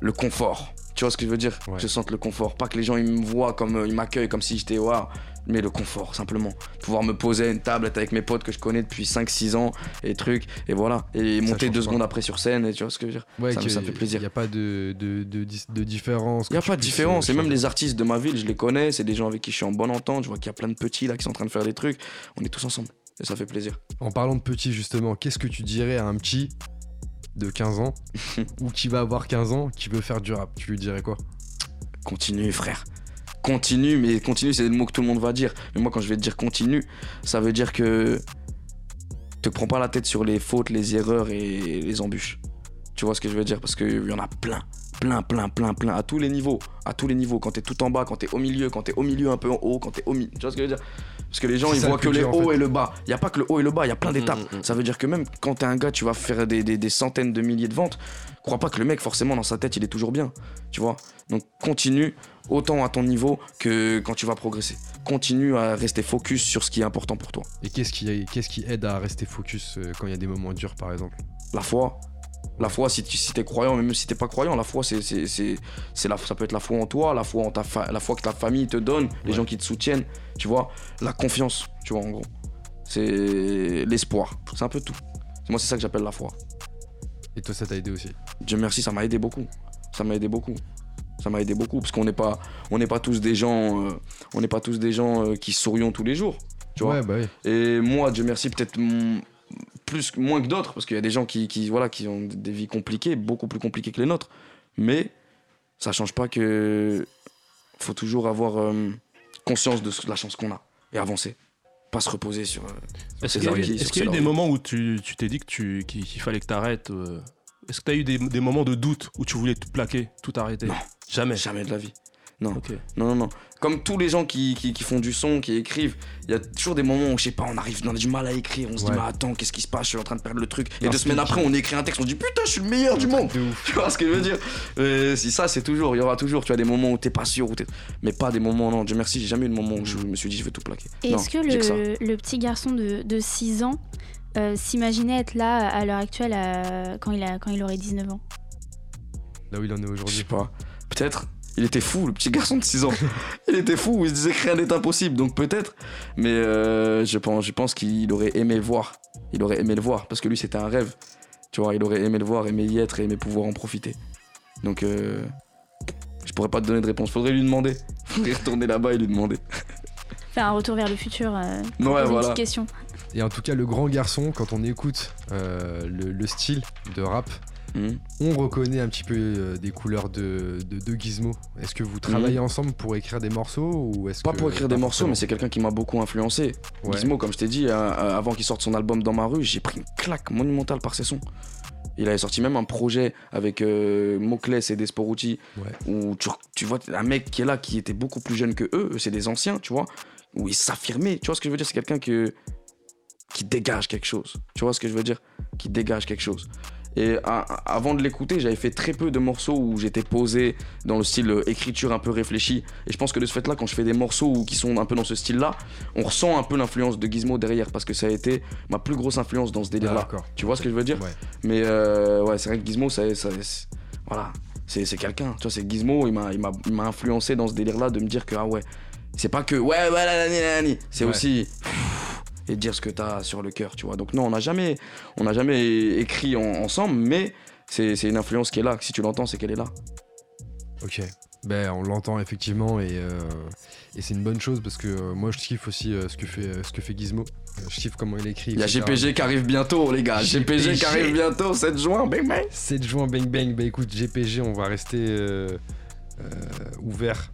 Speaker 3: le confort. Tu vois ce que je veux dire?
Speaker 1: Ouais.
Speaker 3: Je sente le confort. Pas que les gens ils me voient comme ils m'accueillent comme si j'étais waouh. Mais le confort simplement. Pouvoir me poser à une table être avec mes potes que je connais depuis 5-6 ans et trucs. Et voilà. Et
Speaker 1: Ça
Speaker 3: monter deux
Speaker 1: pas.
Speaker 3: secondes après sur scène et tu vois ce que je veux dire?
Speaker 1: Ouais,
Speaker 3: ça me-
Speaker 1: que-
Speaker 3: ça me fait plaisir.
Speaker 1: Il n'y a pas de, de, de, de différence.
Speaker 3: Il n'y a pas de différence. Et même les artistes de ma ville, je les connais. C'est des gens avec qui je suis en bonne entente. Je vois qu'il y a plein de petits là qui sont en train de faire des trucs. On est tous ensemble. Et ça fait plaisir.
Speaker 1: En parlant de petit justement, qu'est-ce que tu dirais à un petit de 15 ans ou qui va avoir 15 ans qui veut faire du rap? Tu lui dirais quoi?
Speaker 3: Continue, frère. Continue, mais continue, c'est le mot que tout le monde va dire. Mais moi, quand je vais te dire continue, ça veut dire que te prends pas la tête sur les fautes, les erreurs et les embûches. Tu vois ce que je veux dire? Parce qu'il y en a plein, plein, plein, plein, plein, à tous les niveaux. À tous les niveaux. Quand t'es tout en bas, quand t'es au milieu, quand t'es au milieu un peu en haut, quand t'es au milieu. Tu vois ce que je veux dire? Parce que les gens, ils voient que les hauts
Speaker 1: fait.
Speaker 3: et le bas. Il y a pas que le haut et le bas, il y a plein d'étapes.
Speaker 2: Mm, mm, mm.
Speaker 3: Ça veut dire que même quand t'es un gars, tu vas faire des, des- des centaines de milliers de ventes. Crois pas que le mec, forcément, dans sa tête, il est toujours bien. Tu vois? Donc continue autant à ton niveau que quand tu vas progresser. Continue à rester focus sur ce qui est important pour toi.
Speaker 1: Et qu'est-ce qui, qu'est-ce qui aide à rester focus euh, quand il y a des moments durs par exemple?
Speaker 3: La foi. La foi, si tu si es croyant, même si t'es pas croyant, la foi, c'est, c'est, c'est, c'est la, ça peut être la foi en toi, la foi, en ta fa- la foi que ta famille te donne, les
Speaker 1: Ouais.
Speaker 3: gens qui te soutiennent, tu vois. La confiance, tu vois, en gros. C'est l'espoir. C'est un peu tout. Moi, c'est ça que j'appelle la foi.
Speaker 1: Et toi ça t'a aidé aussi
Speaker 3: Dieu merci, ça m'a aidé beaucoup. Ça m'a aidé beaucoup. Ça m'a aidé beaucoup parce qu'on n'est pas, on n'est pas tous des gens, euh, on n'est pas tous des gens euh, qui sourions tous les jours. Tu vois.
Speaker 1: Ouais, bah oui.
Speaker 3: Et moi, Dieu merci, peut-être plus moins que d'autres, parce qu'il y a des gens qui, qui, voilà, qui ont des vies compliquées, beaucoup plus compliquées que les nôtres. Mais ça change pas que faut toujours avoir euh, conscience de la chance qu'on a et avancer, pas se reposer sur. euh,
Speaker 2: Est-ce qu'il y a, y eu des moments où tu tu t'es dit que tu, qu'il, fallait que tu arrêtes Est-ce que tu as eu des, des moments de doute où tu voulais tout plaquer, tout arrêter?
Speaker 3: Non.
Speaker 2: Jamais.
Speaker 3: Jamais de la vie. Non. Non, non, non. Comme tous les gens qui, qui, qui font du son, qui écrivent, il y a toujours des moments où, je sais pas, on arrive, on a du mal à écrire, on se
Speaker 1: Ouais.
Speaker 3: dit, mais attends, qu'est-ce qui se passe, je suis en train de perdre le truc. Et deux semaines après, on écrit un texte, on dit, putain, je suis le meilleur du monde. Tu vois ce que je veux dire? Si Ça, c'est toujours, il y aura toujours, tu as des moments où t'es pas sûr, où t'es- mais pas des moments, non, Dieu merci, j'ai jamais eu de moment où je me suis dit, je vais tout plaquer.
Speaker 5: Est-ce que le, le petit garçon de, de 6 ans euh, s'imaginait être là à l'heure actuelle à- quand, il a, quand il aurait 19 ans?
Speaker 1: Là où il en est
Speaker 3: Je sais
Speaker 1: aujourd'hui.
Speaker 3: pas. Peut-être. Il était fou, le petit garçon de 6 ans. il était fou, il se disait que rien n'est impossible, donc peut-être. Mais euh, je pense, je pense qu'il aurait aimé le voir. Il aurait aimé le voir, parce que lui, c'était un rêve. Tu vois, il aurait aimé le voir, aimé y être et aimé pouvoir en profiter. Donc, euh, je pourrais pas te donner de réponse. Faudrait lui demander. Faudrait retourner là-bas et lui demander.
Speaker 5: Faire un retour vers le futur. Euh,
Speaker 3: Ouais,
Speaker 5: poser une
Speaker 3: voilà.
Speaker 5: petite question.
Speaker 1: Et en tout cas, le grand garçon, quand on écoute euh, le, le style de rap,
Speaker 3: Mhm.
Speaker 1: on reconnaît un petit peu euh, des couleurs de, de, de Gizmo. Est-ce que vous travaillez ensemble pour écrire des morceaux ou est-ce
Speaker 3: Mhm. Pas
Speaker 1: que-
Speaker 3: pour écrire des morceaux, mais c'est quelqu'un qui m'a beaucoup influencé.
Speaker 1: Ouais.
Speaker 3: Gizmo, comme je t'ai dit, euh, euh, avant qu'il sorte son album Dans ma rue, j'ai pris une claque monumentale par ses sons. Il avait sorti même un projet avec euh, Moclès et Desporucci,
Speaker 1: Ouais.
Speaker 3: où tu, tu vois un mec qui est là, qui était beaucoup plus jeune que eux, eux, c'est des anciens, tu vois, où il s'affirmait. Tu vois ce que je veux dire? C'est quelqu'un que, qui dégage quelque chose. Tu vois ce que je veux dire? Qui dégage quelque chose. Et avant de l'écouter, j'avais fait très peu de morceaux où j'étais posé dans le style euh, écriture un peu réfléchi. Et je pense que de ce fait-là, quand je fais des morceaux qui sont un peu dans ce style-là, on ressent un peu l'influence de Gizmo derrière parce que ça a été ma plus grosse influence dans ce
Speaker 1: Ah,
Speaker 3: délire-là. Tu vois ce que je veux dire
Speaker 1: Ouais.
Speaker 3: Mais euh, ouais, c'est vrai que Gizmo, ça, voilà, c'est quelqu'un. Tu vois, c'est Gizmo, il m'a influencé dans ce délire-là de me dire que ah ouais, c'est pas que ouais, ouais, c'est
Speaker 1: Ouais.
Speaker 3: aussi et dire ce que t'as sur le cœur, tu vois. Donc non, on n'a jamais, on n'a jamais écrit en- ensemble, mais c'est une influence qui est là. Si tu l'entends, c'est qu'elle est là.
Speaker 1: Ok. Ben, on l'entend effectivement et, euh, et c'est une bonne chose parce que euh, moi je kiffe aussi euh, ce, que fait, ce que fait Gizmo. Je kiffe comment il écrit.
Speaker 3: Il y a. GPG qui arrive bientôt, les gars. GPG,
Speaker 1: GPG.
Speaker 3: qui arrive bientôt, 7 juin, bang bang.
Speaker 1: 7 juin, bang bang. Bah écoute, GPG, on va rester ouvert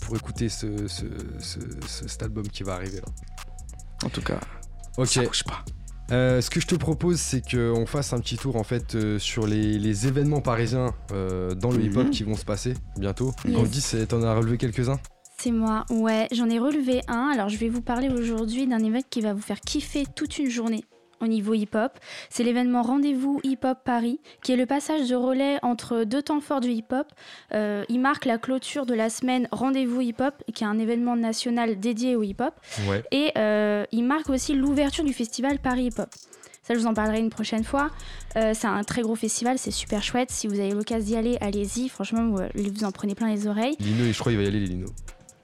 Speaker 1: pour écouter ce, ce- ce- ce- cet album qui va arriver là.
Speaker 3: En tout cas,
Speaker 1: Ok.
Speaker 3: ça bouge pas.
Speaker 1: Euh, ce que je te propose, c'est qu'on fasse un petit tour en fait euh, sur les, les événements parisiens euh, dans le
Speaker 3: Mhm.
Speaker 1: hip-hop qui vont se passer bientôt.
Speaker 5: Yes.
Speaker 1: Candice, t'en as relevé quelques-uns?
Speaker 5: C'est moi, ouais, j'en ai relevé un. Alors je vais vous parler aujourd'hui d'un événement qui va vous faire kiffer toute une journée au niveau hip-hop. C'est l'événement Rendez-vous Hip-Hop Paris, qui est le passage de relais entre deux temps forts du hip-hop. Euh, il marque la clôture de la semaine Rendez-vous Hip-Hop, qui est un événement national dédié au hip-hop.
Speaker 1: Ouais.
Speaker 5: Et euh, il marque aussi l'ouverture du festival Paris Hip Hop. Ça, je vous en parlerai une prochaine fois. Euh, c'est un très gros festival, c'est super chouette. Si vous avez l'occasion d'y aller, allez-y. Franchement, vous, vous en prenez plein les oreilles.
Speaker 1: Lino, et je crois qu'il va y aller, les Lino.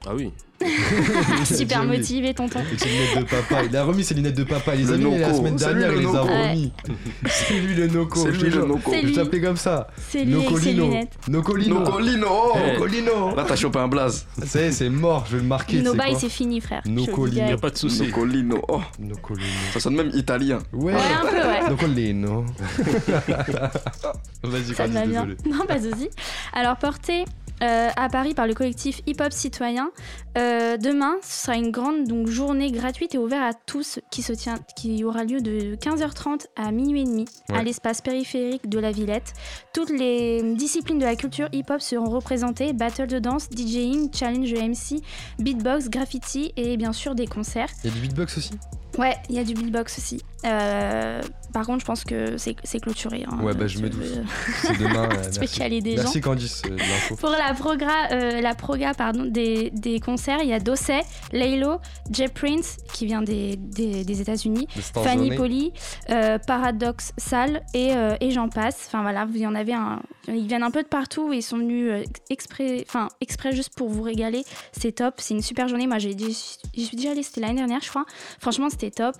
Speaker 2: Ah oui.
Speaker 5: super motivé, tonton.
Speaker 1: Avec ses lunettes de papa. Il a remis ses lunettes de papa. Il les a
Speaker 3: Le
Speaker 1: mis la semaine dernière, il les a remis. C'est lui le Noco.
Speaker 3: C'est
Speaker 1: je
Speaker 3: lui le. Noco.
Speaker 5: C'est
Speaker 1: Je
Speaker 5: lui.
Speaker 1: t'appelais comme ça.
Speaker 5: C'est lui avec ses
Speaker 1: Nocolino.
Speaker 5: lunettes.
Speaker 1: Nocolino.
Speaker 3: Nocolino.
Speaker 1: Nocolino.
Speaker 3: Là, t'as chopé un blaze.
Speaker 1: Ça y est, c'est mort. Je vais le marquer.
Speaker 5: Nos
Speaker 1: c'est
Speaker 5: fini, frère. Dirai.
Speaker 2: n'y a pas de souci.
Speaker 3: Nocolino. Oh,
Speaker 1: Nocolino.
Speaker 3: ça sonne même italien.
Speaker 1: Ouais.
Speaker 5: Un peu, ouais.
Speaker 1: Nocolino. Vas-y,
Speaker 5: Ça me va bien. Non, pas de souci. Alors, porté euh, à Paris par le collectif Hip Hop Citoyen, euh, demain, ce sera une grande donc, journée gratuite et ouverte à tous qui, se tient, qui aura lieu de 15h30 à minuit et demi
Speaker 1: Ouais.
Speaker 5: à l'espace périphérique de la Villette. Toutes les disciplines de la culture hip-hop seront représentées battle de danse, DJing, challenge MC, beatbox, graffiti et bien sûr des concerts.
Speaker 1: Il y a du beatbox aussi?
Speaker 5: Ouais, il y a du beatbox aussi. Euh, par contre, je pense que c'est clôturé. hein.
Speaker 1: Ouais, bah, je me doute.
Speaker 5: veux-
Speaker 1: C'est demain. euh, merci.
Speaker 5: des gens.
Speaker 1: Merci Candice euh.
Speaker 5: Pour la proga, euh, la proga pardon, des, des concerts, il y a Dosset, Laylo, Jay Prince qui vient des, des, des États-Unis, Fanny. Poli, euh, Paradox Sal et, euh, et j'en passe. Enfin voilà, vous y en avez un. Ils viennent un peu de partout et ils sont venus euh, exprès, enfin exprès juste pour vous régaler. C'est top, c'est une super journée. Moi, j'ai j'y suis déjà allée, c'était l'année dernière, je crois. Franchement, c'était top.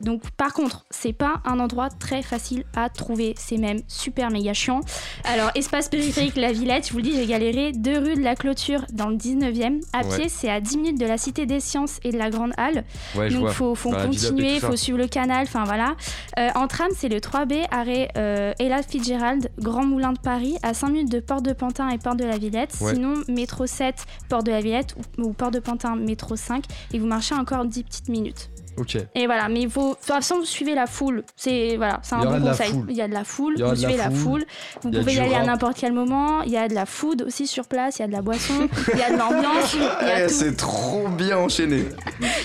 Speaker 5: Donc par contre, c'est pas un endroit très facile à trouver, c'est même super méga chiant. Alors espace périphérique La Villette, je vous le dis, j'ai galéré deux rues de la Clôture dans le 19e. À
Speaker 1: Ouais.
Speaker 5: pied, c'est à 10 minutes de la Cité des Sciences et de la Grande Halle.
Speaker 1: Ouais,
Speaker 5: Donc
Speaker 1: vois.
Speaker 5: faut, continuer,
Speaker 1: ça.
Speaker 5: faut suivre le canal, enfin voilà. Euh, en tram, c'est le 3B, arrêt euh, Ella Fitzgerald, Grand Moulin de Paris, à 5 minutes de Porte de Pantin et Porte de la Villette.
Speaker 1: Ouais.
Speaker 5: Sinon, métro 7, Porte de la Villette ou, ou Porte de Pantin, métro 5, et vous marchez encore 10 petites minutes.
Speaker 1: Ok.
Speaker 5: Et voilà, mais il faut, de toute façon, vous suivez la foule. C'est voilà, c'est un bon conseil. Il y a de la foule, vous suivez la
Speaker 1: foule.
Speaker 5: Vous pouvez y aller à n'importe quel moment. Il y a de la food aussi sur place, il y a de la boisson, il y a de l'ambiance,
Speaker 3: Eh, c'est trop bien enchaîné.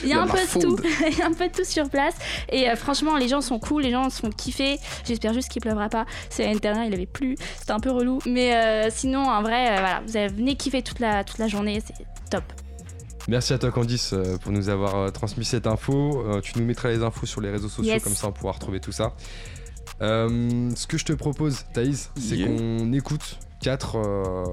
Speaker 5: Il y a un peu de tout, il y a un peu de tout sur place. Et euh, franchement, les gens sont cool, les gens se font kiffer. J'espère juste qu'il pleuvra pas. C'est l'année dernière, il avait plu, c'était un peu relou. Mais euh, sinon, en vrai, euh, voilà, vous venez kiffer toute la, toute la journée, c'est top.
Speaker 1: Merci à toi Candice euh, pour nous avoir euh, transmis cette info. Euh, tu nous mettras les infos sur les réseaux sociaux,
Speaker 5: Yes.
Speaker 1: comme ça on pourra retrouver tout ça. Euh, ce que je te propose, Thaïs, c'est
Speaker 3: Yeah.
Speaker 1: qu'on écoute quatre, euh,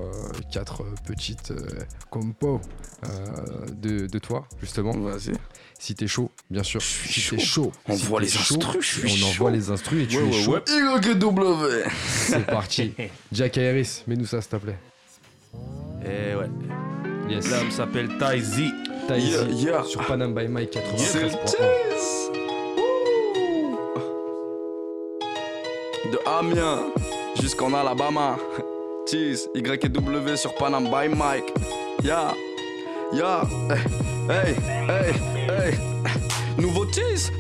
Speaker 1: quatre petites euh, compos euh, de, de toi, justement.
Speaker 3: Vas-y.
Speaker 1: Si t'es chaud, bien sûr.
Speaker 3: suis
Speaker 1: si t'es
Speaker 3: chaud.
Speaker 1: chaud.
Speaker 3: On
Speaker 1: si
Speaker 3: voit les
Speaker 1: chaud,
Speaker 3: instrus, je suis
Speaker 1: On
Speaker 3: chaud.
Speaker 1: envoie les instrus et tu
Speaker 2: Ouais,
Speaker 1: es
Speaker 2: ouais,
Speaker 1: chaud.
Speaker 2: ouais.
Speaker 1: C'est parti. Jack Harris, mets-nous ça s'il te plaît.
Speaker 2: Eh ouais.
Speaker 1: Yes.
Speaker 2: L'homme s'appelle Z.
Speaker 1: Thaïs
Speaker 3: Yeah, yeah.
Speaker 1: sur Panam by Mike
Speaker 3: C'est le
Speaker 1: 93.1.
Speaker 3: tease. De Amiens jusqu'en Alabama. Cheese, YW sur Panam by Mike. Ya, ya, hey, hey, hey.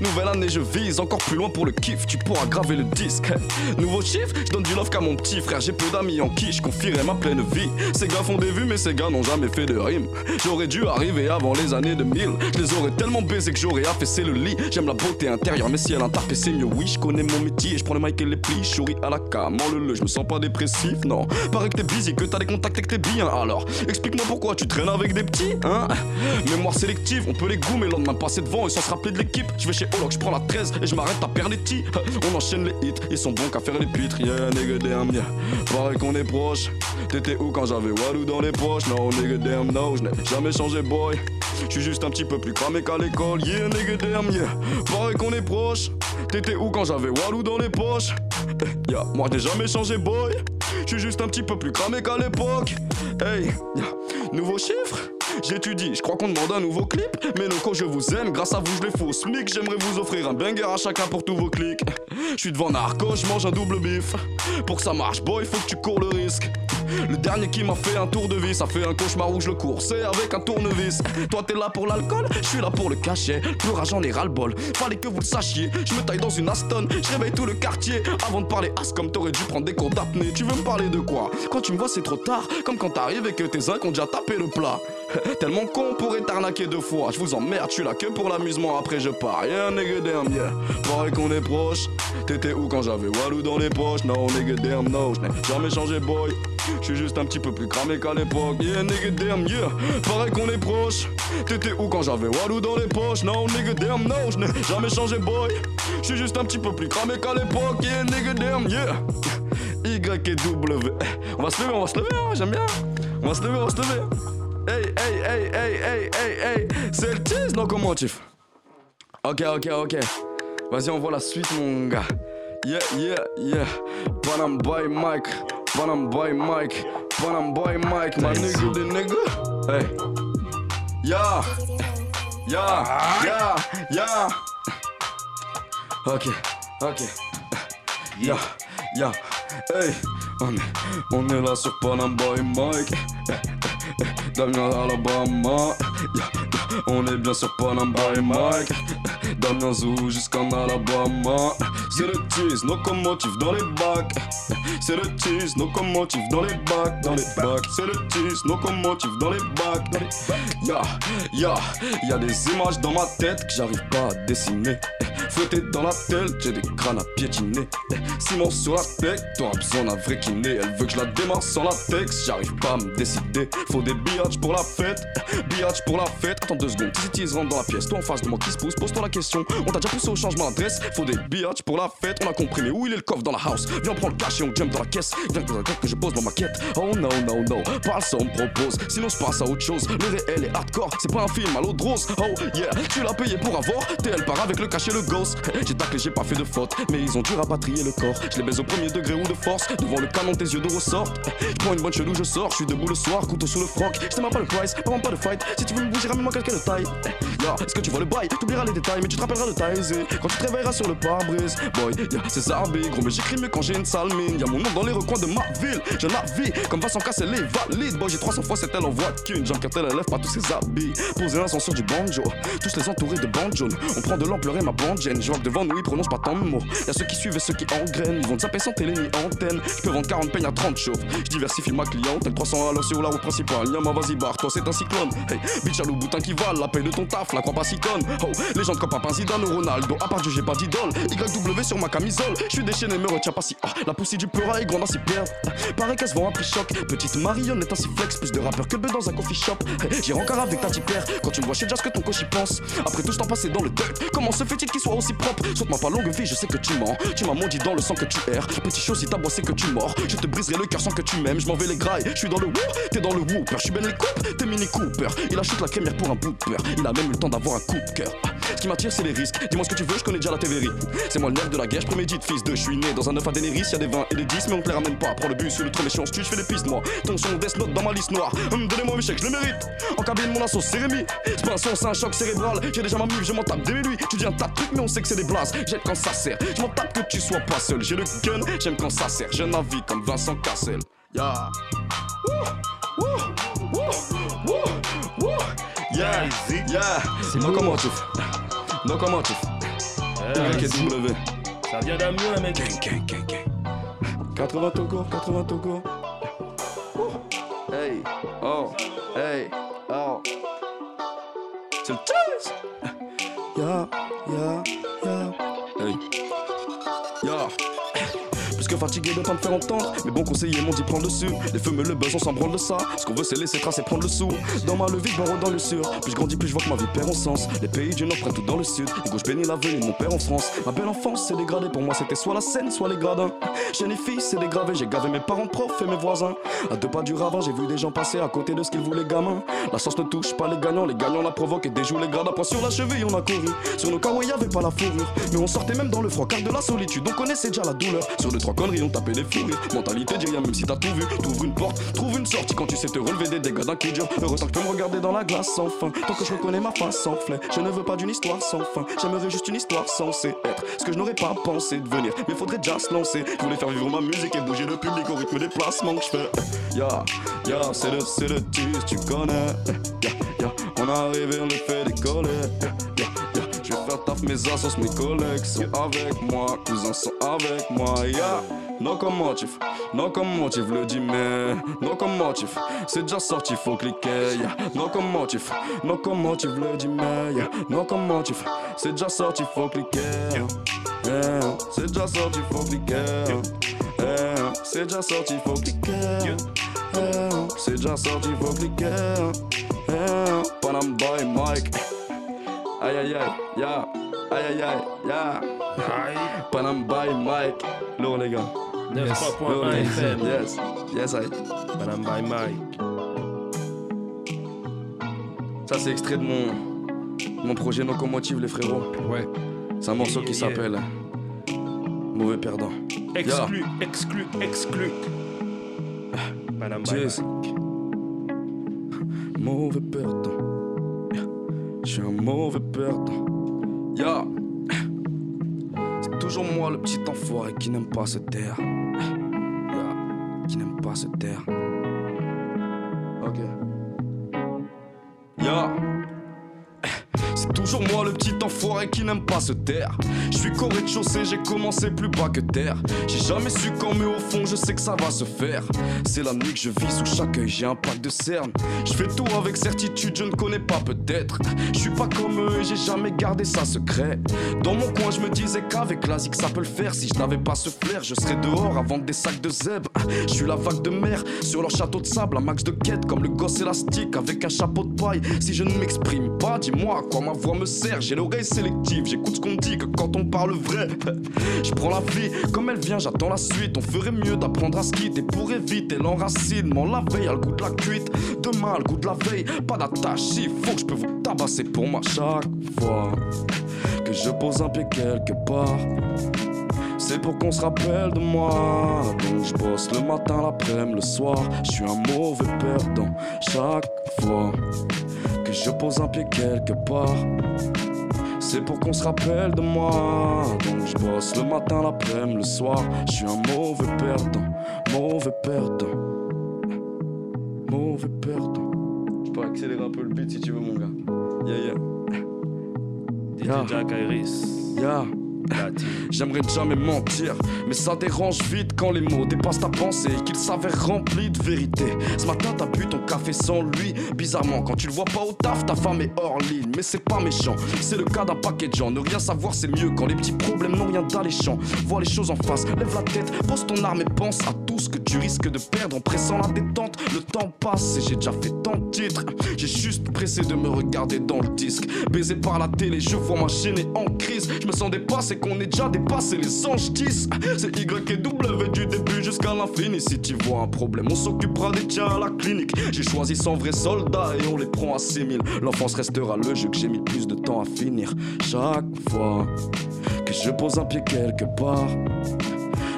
Speaker 3: Nouvelle année je vise encore plus loin pour le kiff, tu pourras graver le disque. Nouveau chiffre, je donne du love qu'à mon petit frère, j'ai peu d'amis en qui je confierai ma pleine vie. Ces gars font des vues mais ces gars n'ont jamais fait de rime. J'aurais dû arriver avant les années 2000, je les aurais tellement baisés que j'aurais affaissé le lit. J'aime la beauté intérieure mais si elle interpée c'est mieux, oui je connais mon métier, je prends le mic et les plis, je souris à la cam, le le, je me sens pas dépressif, non. Paraît que t'es busy, que t'as des contacts et que t'es bien, alors explique-moi pourquoi tu traînes avec des petits, hein? Mémoire sélective, on peut les goumer, le lendemain passer devant et sans se rappeler de l'équipe. Je vais chez Oloc, je prends la 13 et je m'arrête à Perletti. On enchaîne les hits, ils sont bons qu'à faire les pitres. Yeah, nigga damn, yeah. Pareil qu'on est proche. T'étais où quand j'avais Walou dans les poches? No, nigga damn, no, je n'ai jamais changé, boy. Je suis juste un petit peu plus cramé qu'à l'école. Yeah, nigga damn, yeah. Pareil qu'on est proche. T'étais où quand j'avais Walou dans les poches? Yeah, moi je n'ai jamais changé, boy. Je suis juste un petit peu plus cramé qu'à l'époque. Hey, yeah. nouveau chiffre? J'étudie, je crois qu'on demande un nouveau clip. Mais non, quand je vous aime, grâce à vous, je les fous SMIC. J'aimerais vous offrir un banger à chacun pour tous vos clics. Je suis devant Narco, je mange un double bif. Pour que ça marche, boy, faut que tu cours le risque. Le dernier qui m'a fait un tour de vis, a fait un cauchemar où je le cours, c'est avec un tournevis. Toi t'es là pour l'alcool, je suis là pour le cachet. Le rage j'en ai ras le bol, fallait que vous le sachiez. Je me taille dans une Aston, je réveille tout le quartier. Avant de parler as comme t'aurais dû prendre des cours d'apnée. Tu veux me parler de quoi? Quand tu me vois c'est trop tard, comme quand t'arrives et que tes uns ont déjà tapé le plat. Tellement con on pourrait t'arnaquer deux fois. Je vous emmerde, je suis là que pour l'amusement, après je pars. Yeah, nigga damn, yeah. Pareil qu'on est proche. T'étais où quand j'avais Walou dans les poches? No, nigga damn, no. Je n'ai jamais changé, boy. Je suis juste un petit peu plus cramé qu'à l'époque. Yeah, nigga damn, yeah. Pareil qu'on est proche. T'étais où quand j'avais Walou dans les poches? No, nigga damn, no. Je n'ai jamais changé, boy. Je suis juste un petit peu plus cramé qu'à l'époque. Yeah, nigga yeah. Y et W. On va se lever, on va se lever, hein, j'aime bien. On va se lever, on va se lever. Hey, hey, hey, hey, hey, hey, hey. C'est le tu fais Ok, ok, ok. Vas-y, on voit la suite, mon gars. Yeah, yeah, yeah. Panam boy Mike. Panam boy Mike. Panam boy Mike. My nigga, the nigga. Hey. Yeah. Yeah. Yeah. Yeah. Ok, ok. Yeah. Yeah. Hey. On est, on est là sur Panam boy Mike. Damien Alabama. Yeah, yeah. On est bien sur Panam by Mike. Damien Zou jusqu'en Alabama. C'est le tease, locomotive dans les bacs. C'est le tease, locomotive dans les bacs, dans les bacs. C'est le tease, locomotive dans les bacs, dans. Ya, ya, y a des images dans ma tête que j'arrive pas à dessiner. Fouetté dans la tête, j'ai des crânes à piétiner. Simon sur la tête, t'auras besoin d'un vrai kiné. Elle veut que je la démarre sans latex, j'arrive pas à me décider. Faut des biatch pour la fête, biatch pour la fête. Attends deux secondes, Tizzy rentre dans la pièce. Toi en face de moi qui se pousse, pose-toi la question. On t'a déjà poussé au changement d'adresse. Faut des biatch pour la fête, on a compris. Mais où il est le coffre dans la house? Viens, on prend le cash et on jump dans la caisse. Viens que je pose ma maquette. Oh no, no, no, parle ça, on me propose. Sinon, je passe à autre chose. Le réel est hardcore, c'est pas un film à l'eau de rose. Oh yeah, tu l'as payé pour avoir. TL part avec le cash et le ghost. J'ai taclé, j'ai pas fait de faute, mais ils ont dû rapatrier le corps. Je les baise au premier degré ou de force. Devant le canon, tes yeux de ressort. Prends une bonne chelou, je sors. Je suis debout le soir, couteau sous le froc. Je même pas le price, pas pas de fight. Si tu veux me bouger, ramène-moi quelqu'un de taille. Yeah, est-ce que tu vois le bail? T'oublieras les détails, mais tu te rappelleras de taille. Quand tu te réveilleras sur le pare-brise, boy, yeah, c'est Zarbi, gros, mais j'écris mieux quand j'ai une sale mine. Y'a mon nom dans les recoins de ma ville. Je la vis comme Vincent Cassel les valide. Boy, j'ai 300 fois cette elle en voit qu'une. Jean Cartel, elle lève pas tous ses habits. Poser sur du banjo, tous les entourés de jaunes. On prend de l'ampleur et ma bande gêne. Je devant nous, ils prononcent pas tant de mots. Y'a ceux qui suivent et ceux qui engrainent. Ils vont zapper sans télé ni antenne. Je peux vendre 40 peignes à 30 chauves. Je diversifie ma clientèle. 300 à l'heure sur la route principale. Y'a vas-y, barre, toi c'est un cyclone. Hey, bitch, à boutin qui vale la paix de ton taf. La croix pas si. Oh, les gens de pas Zidane ou Ronaldo. À part Dieu, j'ai pas d'idole. YW sur ma camisole. Je suis déchaîné, me retiens pas si. Ah, la poussière du pleura est grande à s'y perdre. Pareil qu'elle se vend prix choc. Petite marionnette ainsi flex. Plus de rappeurs que le dans un coffee shop. J'ai encore avec ta père Quand tu me vois chez Jazz que ton coach y pense. Après tout ce temps passé dans le dirt. Comment se fait-il qu'il soit aussi propre Saute-moi pas longue vie, je sais que tu mens. Tu m'as maudit dans le sang que tu erres. Petit chaud si t'as bossé que tu mords. Je te briserai le cœur sans que tu m'aimes. Je m'en vais les grailles. Je suis dans le woo, t'es dans le whooper. Je suis ben les t'es mini Cooper. Il achète la crémière pour un peur. Il a même eu le temps d'avoir un coup de cœur. Ce qui m'attire, c'est les risques. Dis-moi ce que tu veux, je connais déjà la TVRI. C'est moi le nerf de la guerre, je prémédite, fils de. Je suis né dans un œuf à Daenerys, y'a des 20 et des 10, mais on les ramène pas. Prends le bus sur le trop méchant, je fais des pistes, moi. Ton son Death Note dans ma liste noire. Hum, donnez-moi mes chèques, je le mérite. En cabine, mon assaut, c'est Rémi. C'est un c'est un choc cérébral. J'ai déjà ma mif, je m'en tape dès lui. Tu dis un on sait que c'est des blases. J'aime quand ça sert. Je m'en tape que tu sois pas seul. J'ai le gun, j'aime quand ça sert. Je navigue comme Vincent Cassel. Ya. Yeah, yeah.
Speaker 1: C'est
Speaker 3: locomotive. Locomotive.
Speaker 2: Eh,
Speaker 3: Y W.
Speaker 2: Ça vient d'Amiens, mec.
Speaker 3: Gang, gang, gang. 80 Togo, 80 Togo. Hey, oh, hey, oh. C'est le jazz. Ya, fatigué de pas me faire entendre, mes bons conseillers m'ont dit prendre dessus. Les feux me le buzz, on s'en branle de ça. Ce qu'on veut, c'est laisser tracer, prendre le sou. Dans ma levée, barreau dans le sur. Plus je grandis, plus je vois que ma vie perd en sens. Les pays du Nord prennent tout dans le sud. Et gauche bénit la venue de mon père en France. Ma belle enfance s'est dégradée, pour moi c'était soit la scène, soit les gradins. Chez les filles, c'est dégravé, j'ai gavé mes parents profs et mes voisins. À deux pas du ravin, j'ai vu des gens passer à côté de ce qu'ils voulaient gamins. La sauce ne touche pas les gagnants, les gagnants la provoquent et déjouent les gradins. Point sur la cheville, on a couru. Sur nos carreaux, y'avait pas la fourrure. Mais on sortait même dans le froid, car de la solitude, on connaissait déjà la douleur. Sur deux, trois on tapait des fous rires. Mentalité, dis rien, même si t'as tout vu. T'ouvres une porte, trouve une sortie quand tu sais te relever des dégâts d'un coup dur. Heureusement que je peux me regarder dans la glace sans fin. Tant que je reconnais ma face sans flemme. Je ne veux pas d'une histoire sans fin. J'aimerais juste une histoire censée être ce que je n'aurais pas pensé devenir. Mais faudrait déjà se lancer. Je voulais faire vivre ma musique et bouger le public au rythme des placements que je fais. Ya, ya, c'est le, c'est le tease, tu connais. Ya, ya, on est arrivé, on le fait décoller. Taf mes assos, mes collègues sont avec moi, cousins sont avec moi. Ya, locomotive, locomotive le dit mais locomotive, c'est déjà sorti, faut cliquer. Ya, locomotive, locomotive le dit mais ya, locomotive, c'est déjà sorti, faut cliquer. Yeah, c'est déjà sorti, faut cliquer. Yeah, c'est déjà sorti, faut cliquer. Yeah, c'est déjà sorti, faut cliquer. Yeah, Panam Boy Mike. Aïe aïe aïe, ya. Aïe aïe aïe, ya. Panam Boy Mike. Lourd les gars. Lourd
Speaker 2: 9.1
Speaker 3: les
Speaker 2: FM.
Speaker 3: gars. Yes, yes, aïe.
Speaker 2: Madame by Mike.
Speaker 3: Ça c'est extrait de mon, mon projet Locomotive les frérots.
Speaker 1: Ouais.
Speaker 3: C'est un morceau qui
Speaker 2: Yeah.
Speaker 3: s'appelle Mauvais perdant.
Speaker 2: Exclu, exclu, exclu. Madame by. Mike.
Speaker 3: Mauvais perdant. Je un mauvais perdant. Ya. C'est toujours moi le petit enfoiré qui n'aime pas se taire. Ya. Qui n'aime pas se taire. Ok. Ya. Toujours moi le petit enfoiré qui n'aime pas se taire. Je suis qu'au rez-de-chaussée, j'ai commencé plus bas que terre. J'ai jamais su quand, mais au fond, je sais que ça va se faire. C'est la nuit que je vis sous chaque œil, j'ai un pack de cernes. Je fais tout avec certitude, je ne connais pas peut-être. Je suis pas comme eux et j'ai jamais gardé ça secret. Dans mon coin, je me disais qu'avec la ça peut le faire. Si je n'avais pas ce flair, je serais dehors à vendre des sacs de zèbre. Je suis la vague de mer sur leur château de sable, un max de quête comme le gosse élastique avec un chapeau de paille. Si je ne m'exprime pas, dis-moi à quoi ma voix me. J'ai l'oreille sélective, j'écoute ce qu'on dit que quand on parle vrai. Je prends la vie comme elle vient, j'attends la suite. On ferait mieux d'apprendre à se pour éviter l'enracinement. La veille a le goût de la cuite, demain a le goût de la veille. Pas d'attache, s'il faut que je peux vous tabasser pour moi chaque fois que je pose un pied quelque part. C'est pour qu'on se rappelle de moi. Donc je bosse le matin, l'après-midi, le soir. Je suis un mauvais perdant chaque fois je pose un pied quelque part. C'est pour qu'on se rappelle de moi. Donc je bosse le matin, l'après-midi, le soir. Je suis un mauvais perdant, mauvais perdant, mauvais perdant. Je peux accélérer un peu le beat si tu veux, mon gars. Yeah, yeah.
Speaker 2: DJ
Speaker 3: Yeah.
Speaker 2: Jack Iris.
Speaker 3: Yeah. J'aimerais jamais mentir, mais ça dérange vite quand les mots dépassent ta pensée et qu'ils s'avèrent remplis de vérité. Ce matin, t'as bu ton café sans lui. Bizarrement, quand tu le vois pas au taf, ta femme est hors ligne. Mais c'est pas méchant, c'est le cas d'un paquet de gens. Ne rien savoir, c'est mieux quand les petits problèmes n'ont rien d'alléchant. Vois les choses en face, lève la tête, pose ton arme et pense à ce que tu risques de perdre en pressant la détente. Le temps passe et j'ai déjà fait tant de titres. J'ai juste pressé de me regarder dans le disque. Baisé par la télé, je vois ma chaîne en crise. Je me sens dépassé, qu'on est déjà dépassé les anges 10. C'est Y et W du début jusqu'à l'infini. Si tu vois un problème, on s'occupera des tiens à la clinique. J'ai choisi 100 vrais soldats et on les prend à 6000. L'enfance restera le jeu que j'ai mis plus de temps à finir. Chaque fois que je pose un pied quelque part.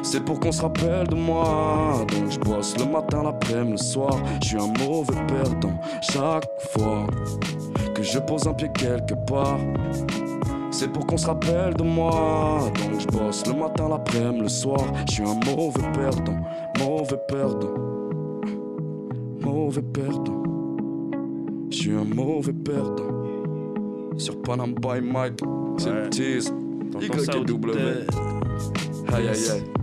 Speaker 3: C'est pour qu'on se rappelle de moi. Donc je bosse le matin, l'après-midi, le soir. Je suis un mauvais perdant. Chaque fois que je pose un pied quelque part. C'est pour qu'on se rappelle de moi. Donc je bosse le matin, l'après-midi, le soir. Je suis un mauvais perdant. Mauvais perdant. Mauvais perdant. Je suis un mauvais perdant. Sur Panam by Mike. C'est le tease. Aïe aïe aïe.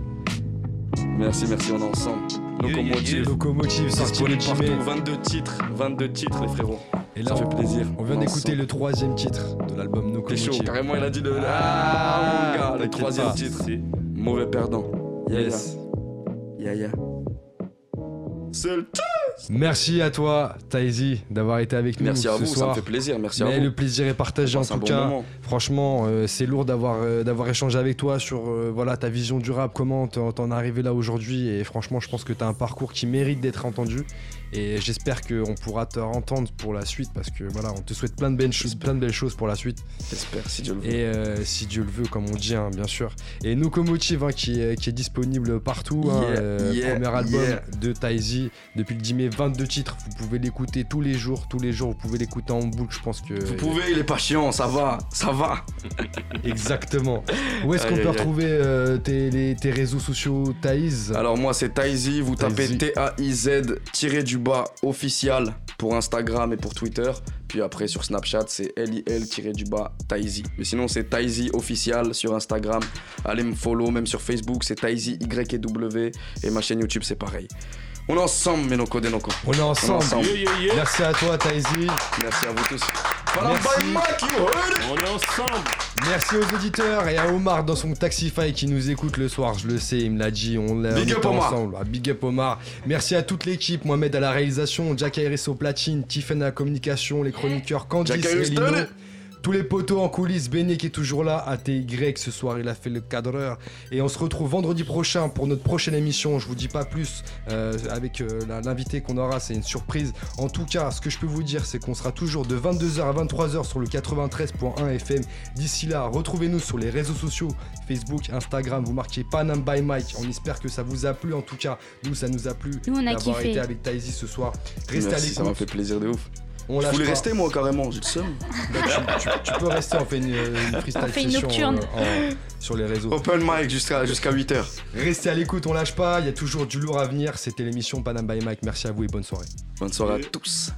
Speaker 3: Merci, merci, on est ensemble. Locomotive.
Speaker 1: Locomotive sorti le
Speaker 3: Disponible
Speaker 1: 10 mai.
Speaker 3: partout, 22 titres, 22 titres les frérots.
Speaker 1: Et là,
Speaker 3: Ça fait plaisir.
Speaker 1: On vient d'écouter le troisième titre de l'album
Speaker 3: T'es
Speaker 1: Locomotive.
Speaker 3: chaud, carrément il a dit le.
Speaker 1: Ah,
Speaker 3: Ah, mon gars, le troisième
Speaker 1: pas.
Speaker 3: titre.
Speaker 2: C'est-
Speaker 3: Mauvais perdant.
Speaker 1: Yes.
Speaker 3: yeah. C'est le
Speaker 1: Merci à toi, Taizy, d'avoir été avec nous
Speaker 3: Merci à
Speaker 1: ce
Speaker 3: vous, ça me fait plaisir. Merci à
Speaker 1: Mais
Speaker 3: vous.
Speaker 1: le plaisir est partagé en tout
Speaker 3: bon
Speaker 1: cas.
Speaker 3: moment.
Speaker 1: Franchement, euh, c'est lourd d'avoir euh, d'avoir échangé avec toi sur euh, voilà ta vision du rap, comment t'en es arrivé là aujourd'hui. Et franchement, je pense que tu as un parcours qui mérite d'être entendu. Et j'espère qu'on pourra te entendre pour la suite parce que voilà, on te souhaite plein de belles, choses, plein de belles choses pour la suite.
Speaker 3: J'espère, si Dieu le veut.
Speaker 1: Et euh, si Dieu le veut, comme on dit, hein, bien sûr. Et Locomotive, hein, qui, est, qui est disponible partout. hein,
Speaker 3: Yeah,
Speaker 1: euh,
Speaker 3: yeah,
Speaker 1: premier album
Speaker 3: yeah.
Speaker 1: de Taizy depuis le 10 mai, 22 titres. Vous pouvez l'écouter tous les jours, tous les jours. Vous pouvez l'écouter en boucle, je pense que.
Speaker 3: Vous pouvez, il est pas chiant, ça va, ça va.
Speaker 1: Exactement. Où est-ce qu'on peut retrouver euh, tes, les- tes réseaux sociaux, Thaïs
Speaker 3: Alors moi c'est Taizy, vous tapez. T-A-I-Z du bas officiel pour Instagram et pour Twitter. Puis après sur Snapchat c'est L-I-L tiré du bas Taizy. Mais sinon c'est Taizy official sur Instagram. Allez me follow, même sur Facebook c'est Taizy Y-E-W. Et ma chaîne YouTube c'est pareil. On est ensemble Ménoco Denoco.
Speaker 1: On est ensemble.
Speaker 3: ensemble.
Speaker 2: Yeah, yeah, yeah.
Speaker 1: Merci à toi, Thaïsy.
Speaker 3: Merci à vous tous. You heard.
Speaker 2: On est ensemble.
Speaker 1: Merci aux auditeurs et à Omar dans son Taxify qui nous écoute le soir. Je le sais, il me l'a dit. On l'a
Speaker 3: Big up, Omar.
Speaker 1: ensemble. Ah, big up Omar. Merci à toute l'équipe. Mohamed à la réalisation, Jack Iris au platine, Tiffen à la communication, les chroniqueurs Candice
Speaker 3: Jack
Speaker 1: et Lino. Tous les poteaux en coulisses, Benny qui est toujours là, ATY ce soir il a fait le cadreur et on se retrouve vendredi prochain pour notre prochaine émission, je vous dis pas plus euh, avec euh, l'invité qu'on aura, c'est une surprise. En tout cas, ce que je peux vous dire c'est qu'on sera toujours de 22h à 23h sur le 93.1 FM. D'ici là, retrouvez-nous sur les réseaux sociaux, Facebook, Instagram, vous marquez Panam by Mike, on espère que ça vous a plu en tout cas, nous ça nous a plu
Speaker 5: Nous, on a
Speaker 1: d'avoir été avec Taizy ce soir. Restez
Speaker 3: Merci,
Speaker 1: à
Speaker 3: ça m'a fait plaisir de ouf.
Speaker 1: On
Speaker 3: Je voulais
Speaker 1: pas.
Speaker 3: rester moi carrément, j'ai le seum.
Speaker 1: Tu, tu- tu peux rester, on fait une, une freestyle
Speaker 5: On fait une
Speaker 1: session
Speaker 5: nocturne.
Speaker 1: euh, en- sur les réseaux.
Speaker 3: Open mic jusqu'à jusqu'à 8h.
Speaker 1: Restez à l'écoute, on lâche pas, il y a toujours du lourd à venir. C'était l'émission Panam by Mike. Merci à vous et bonne soirée.
Speaker 3: Bonne soirée à tous.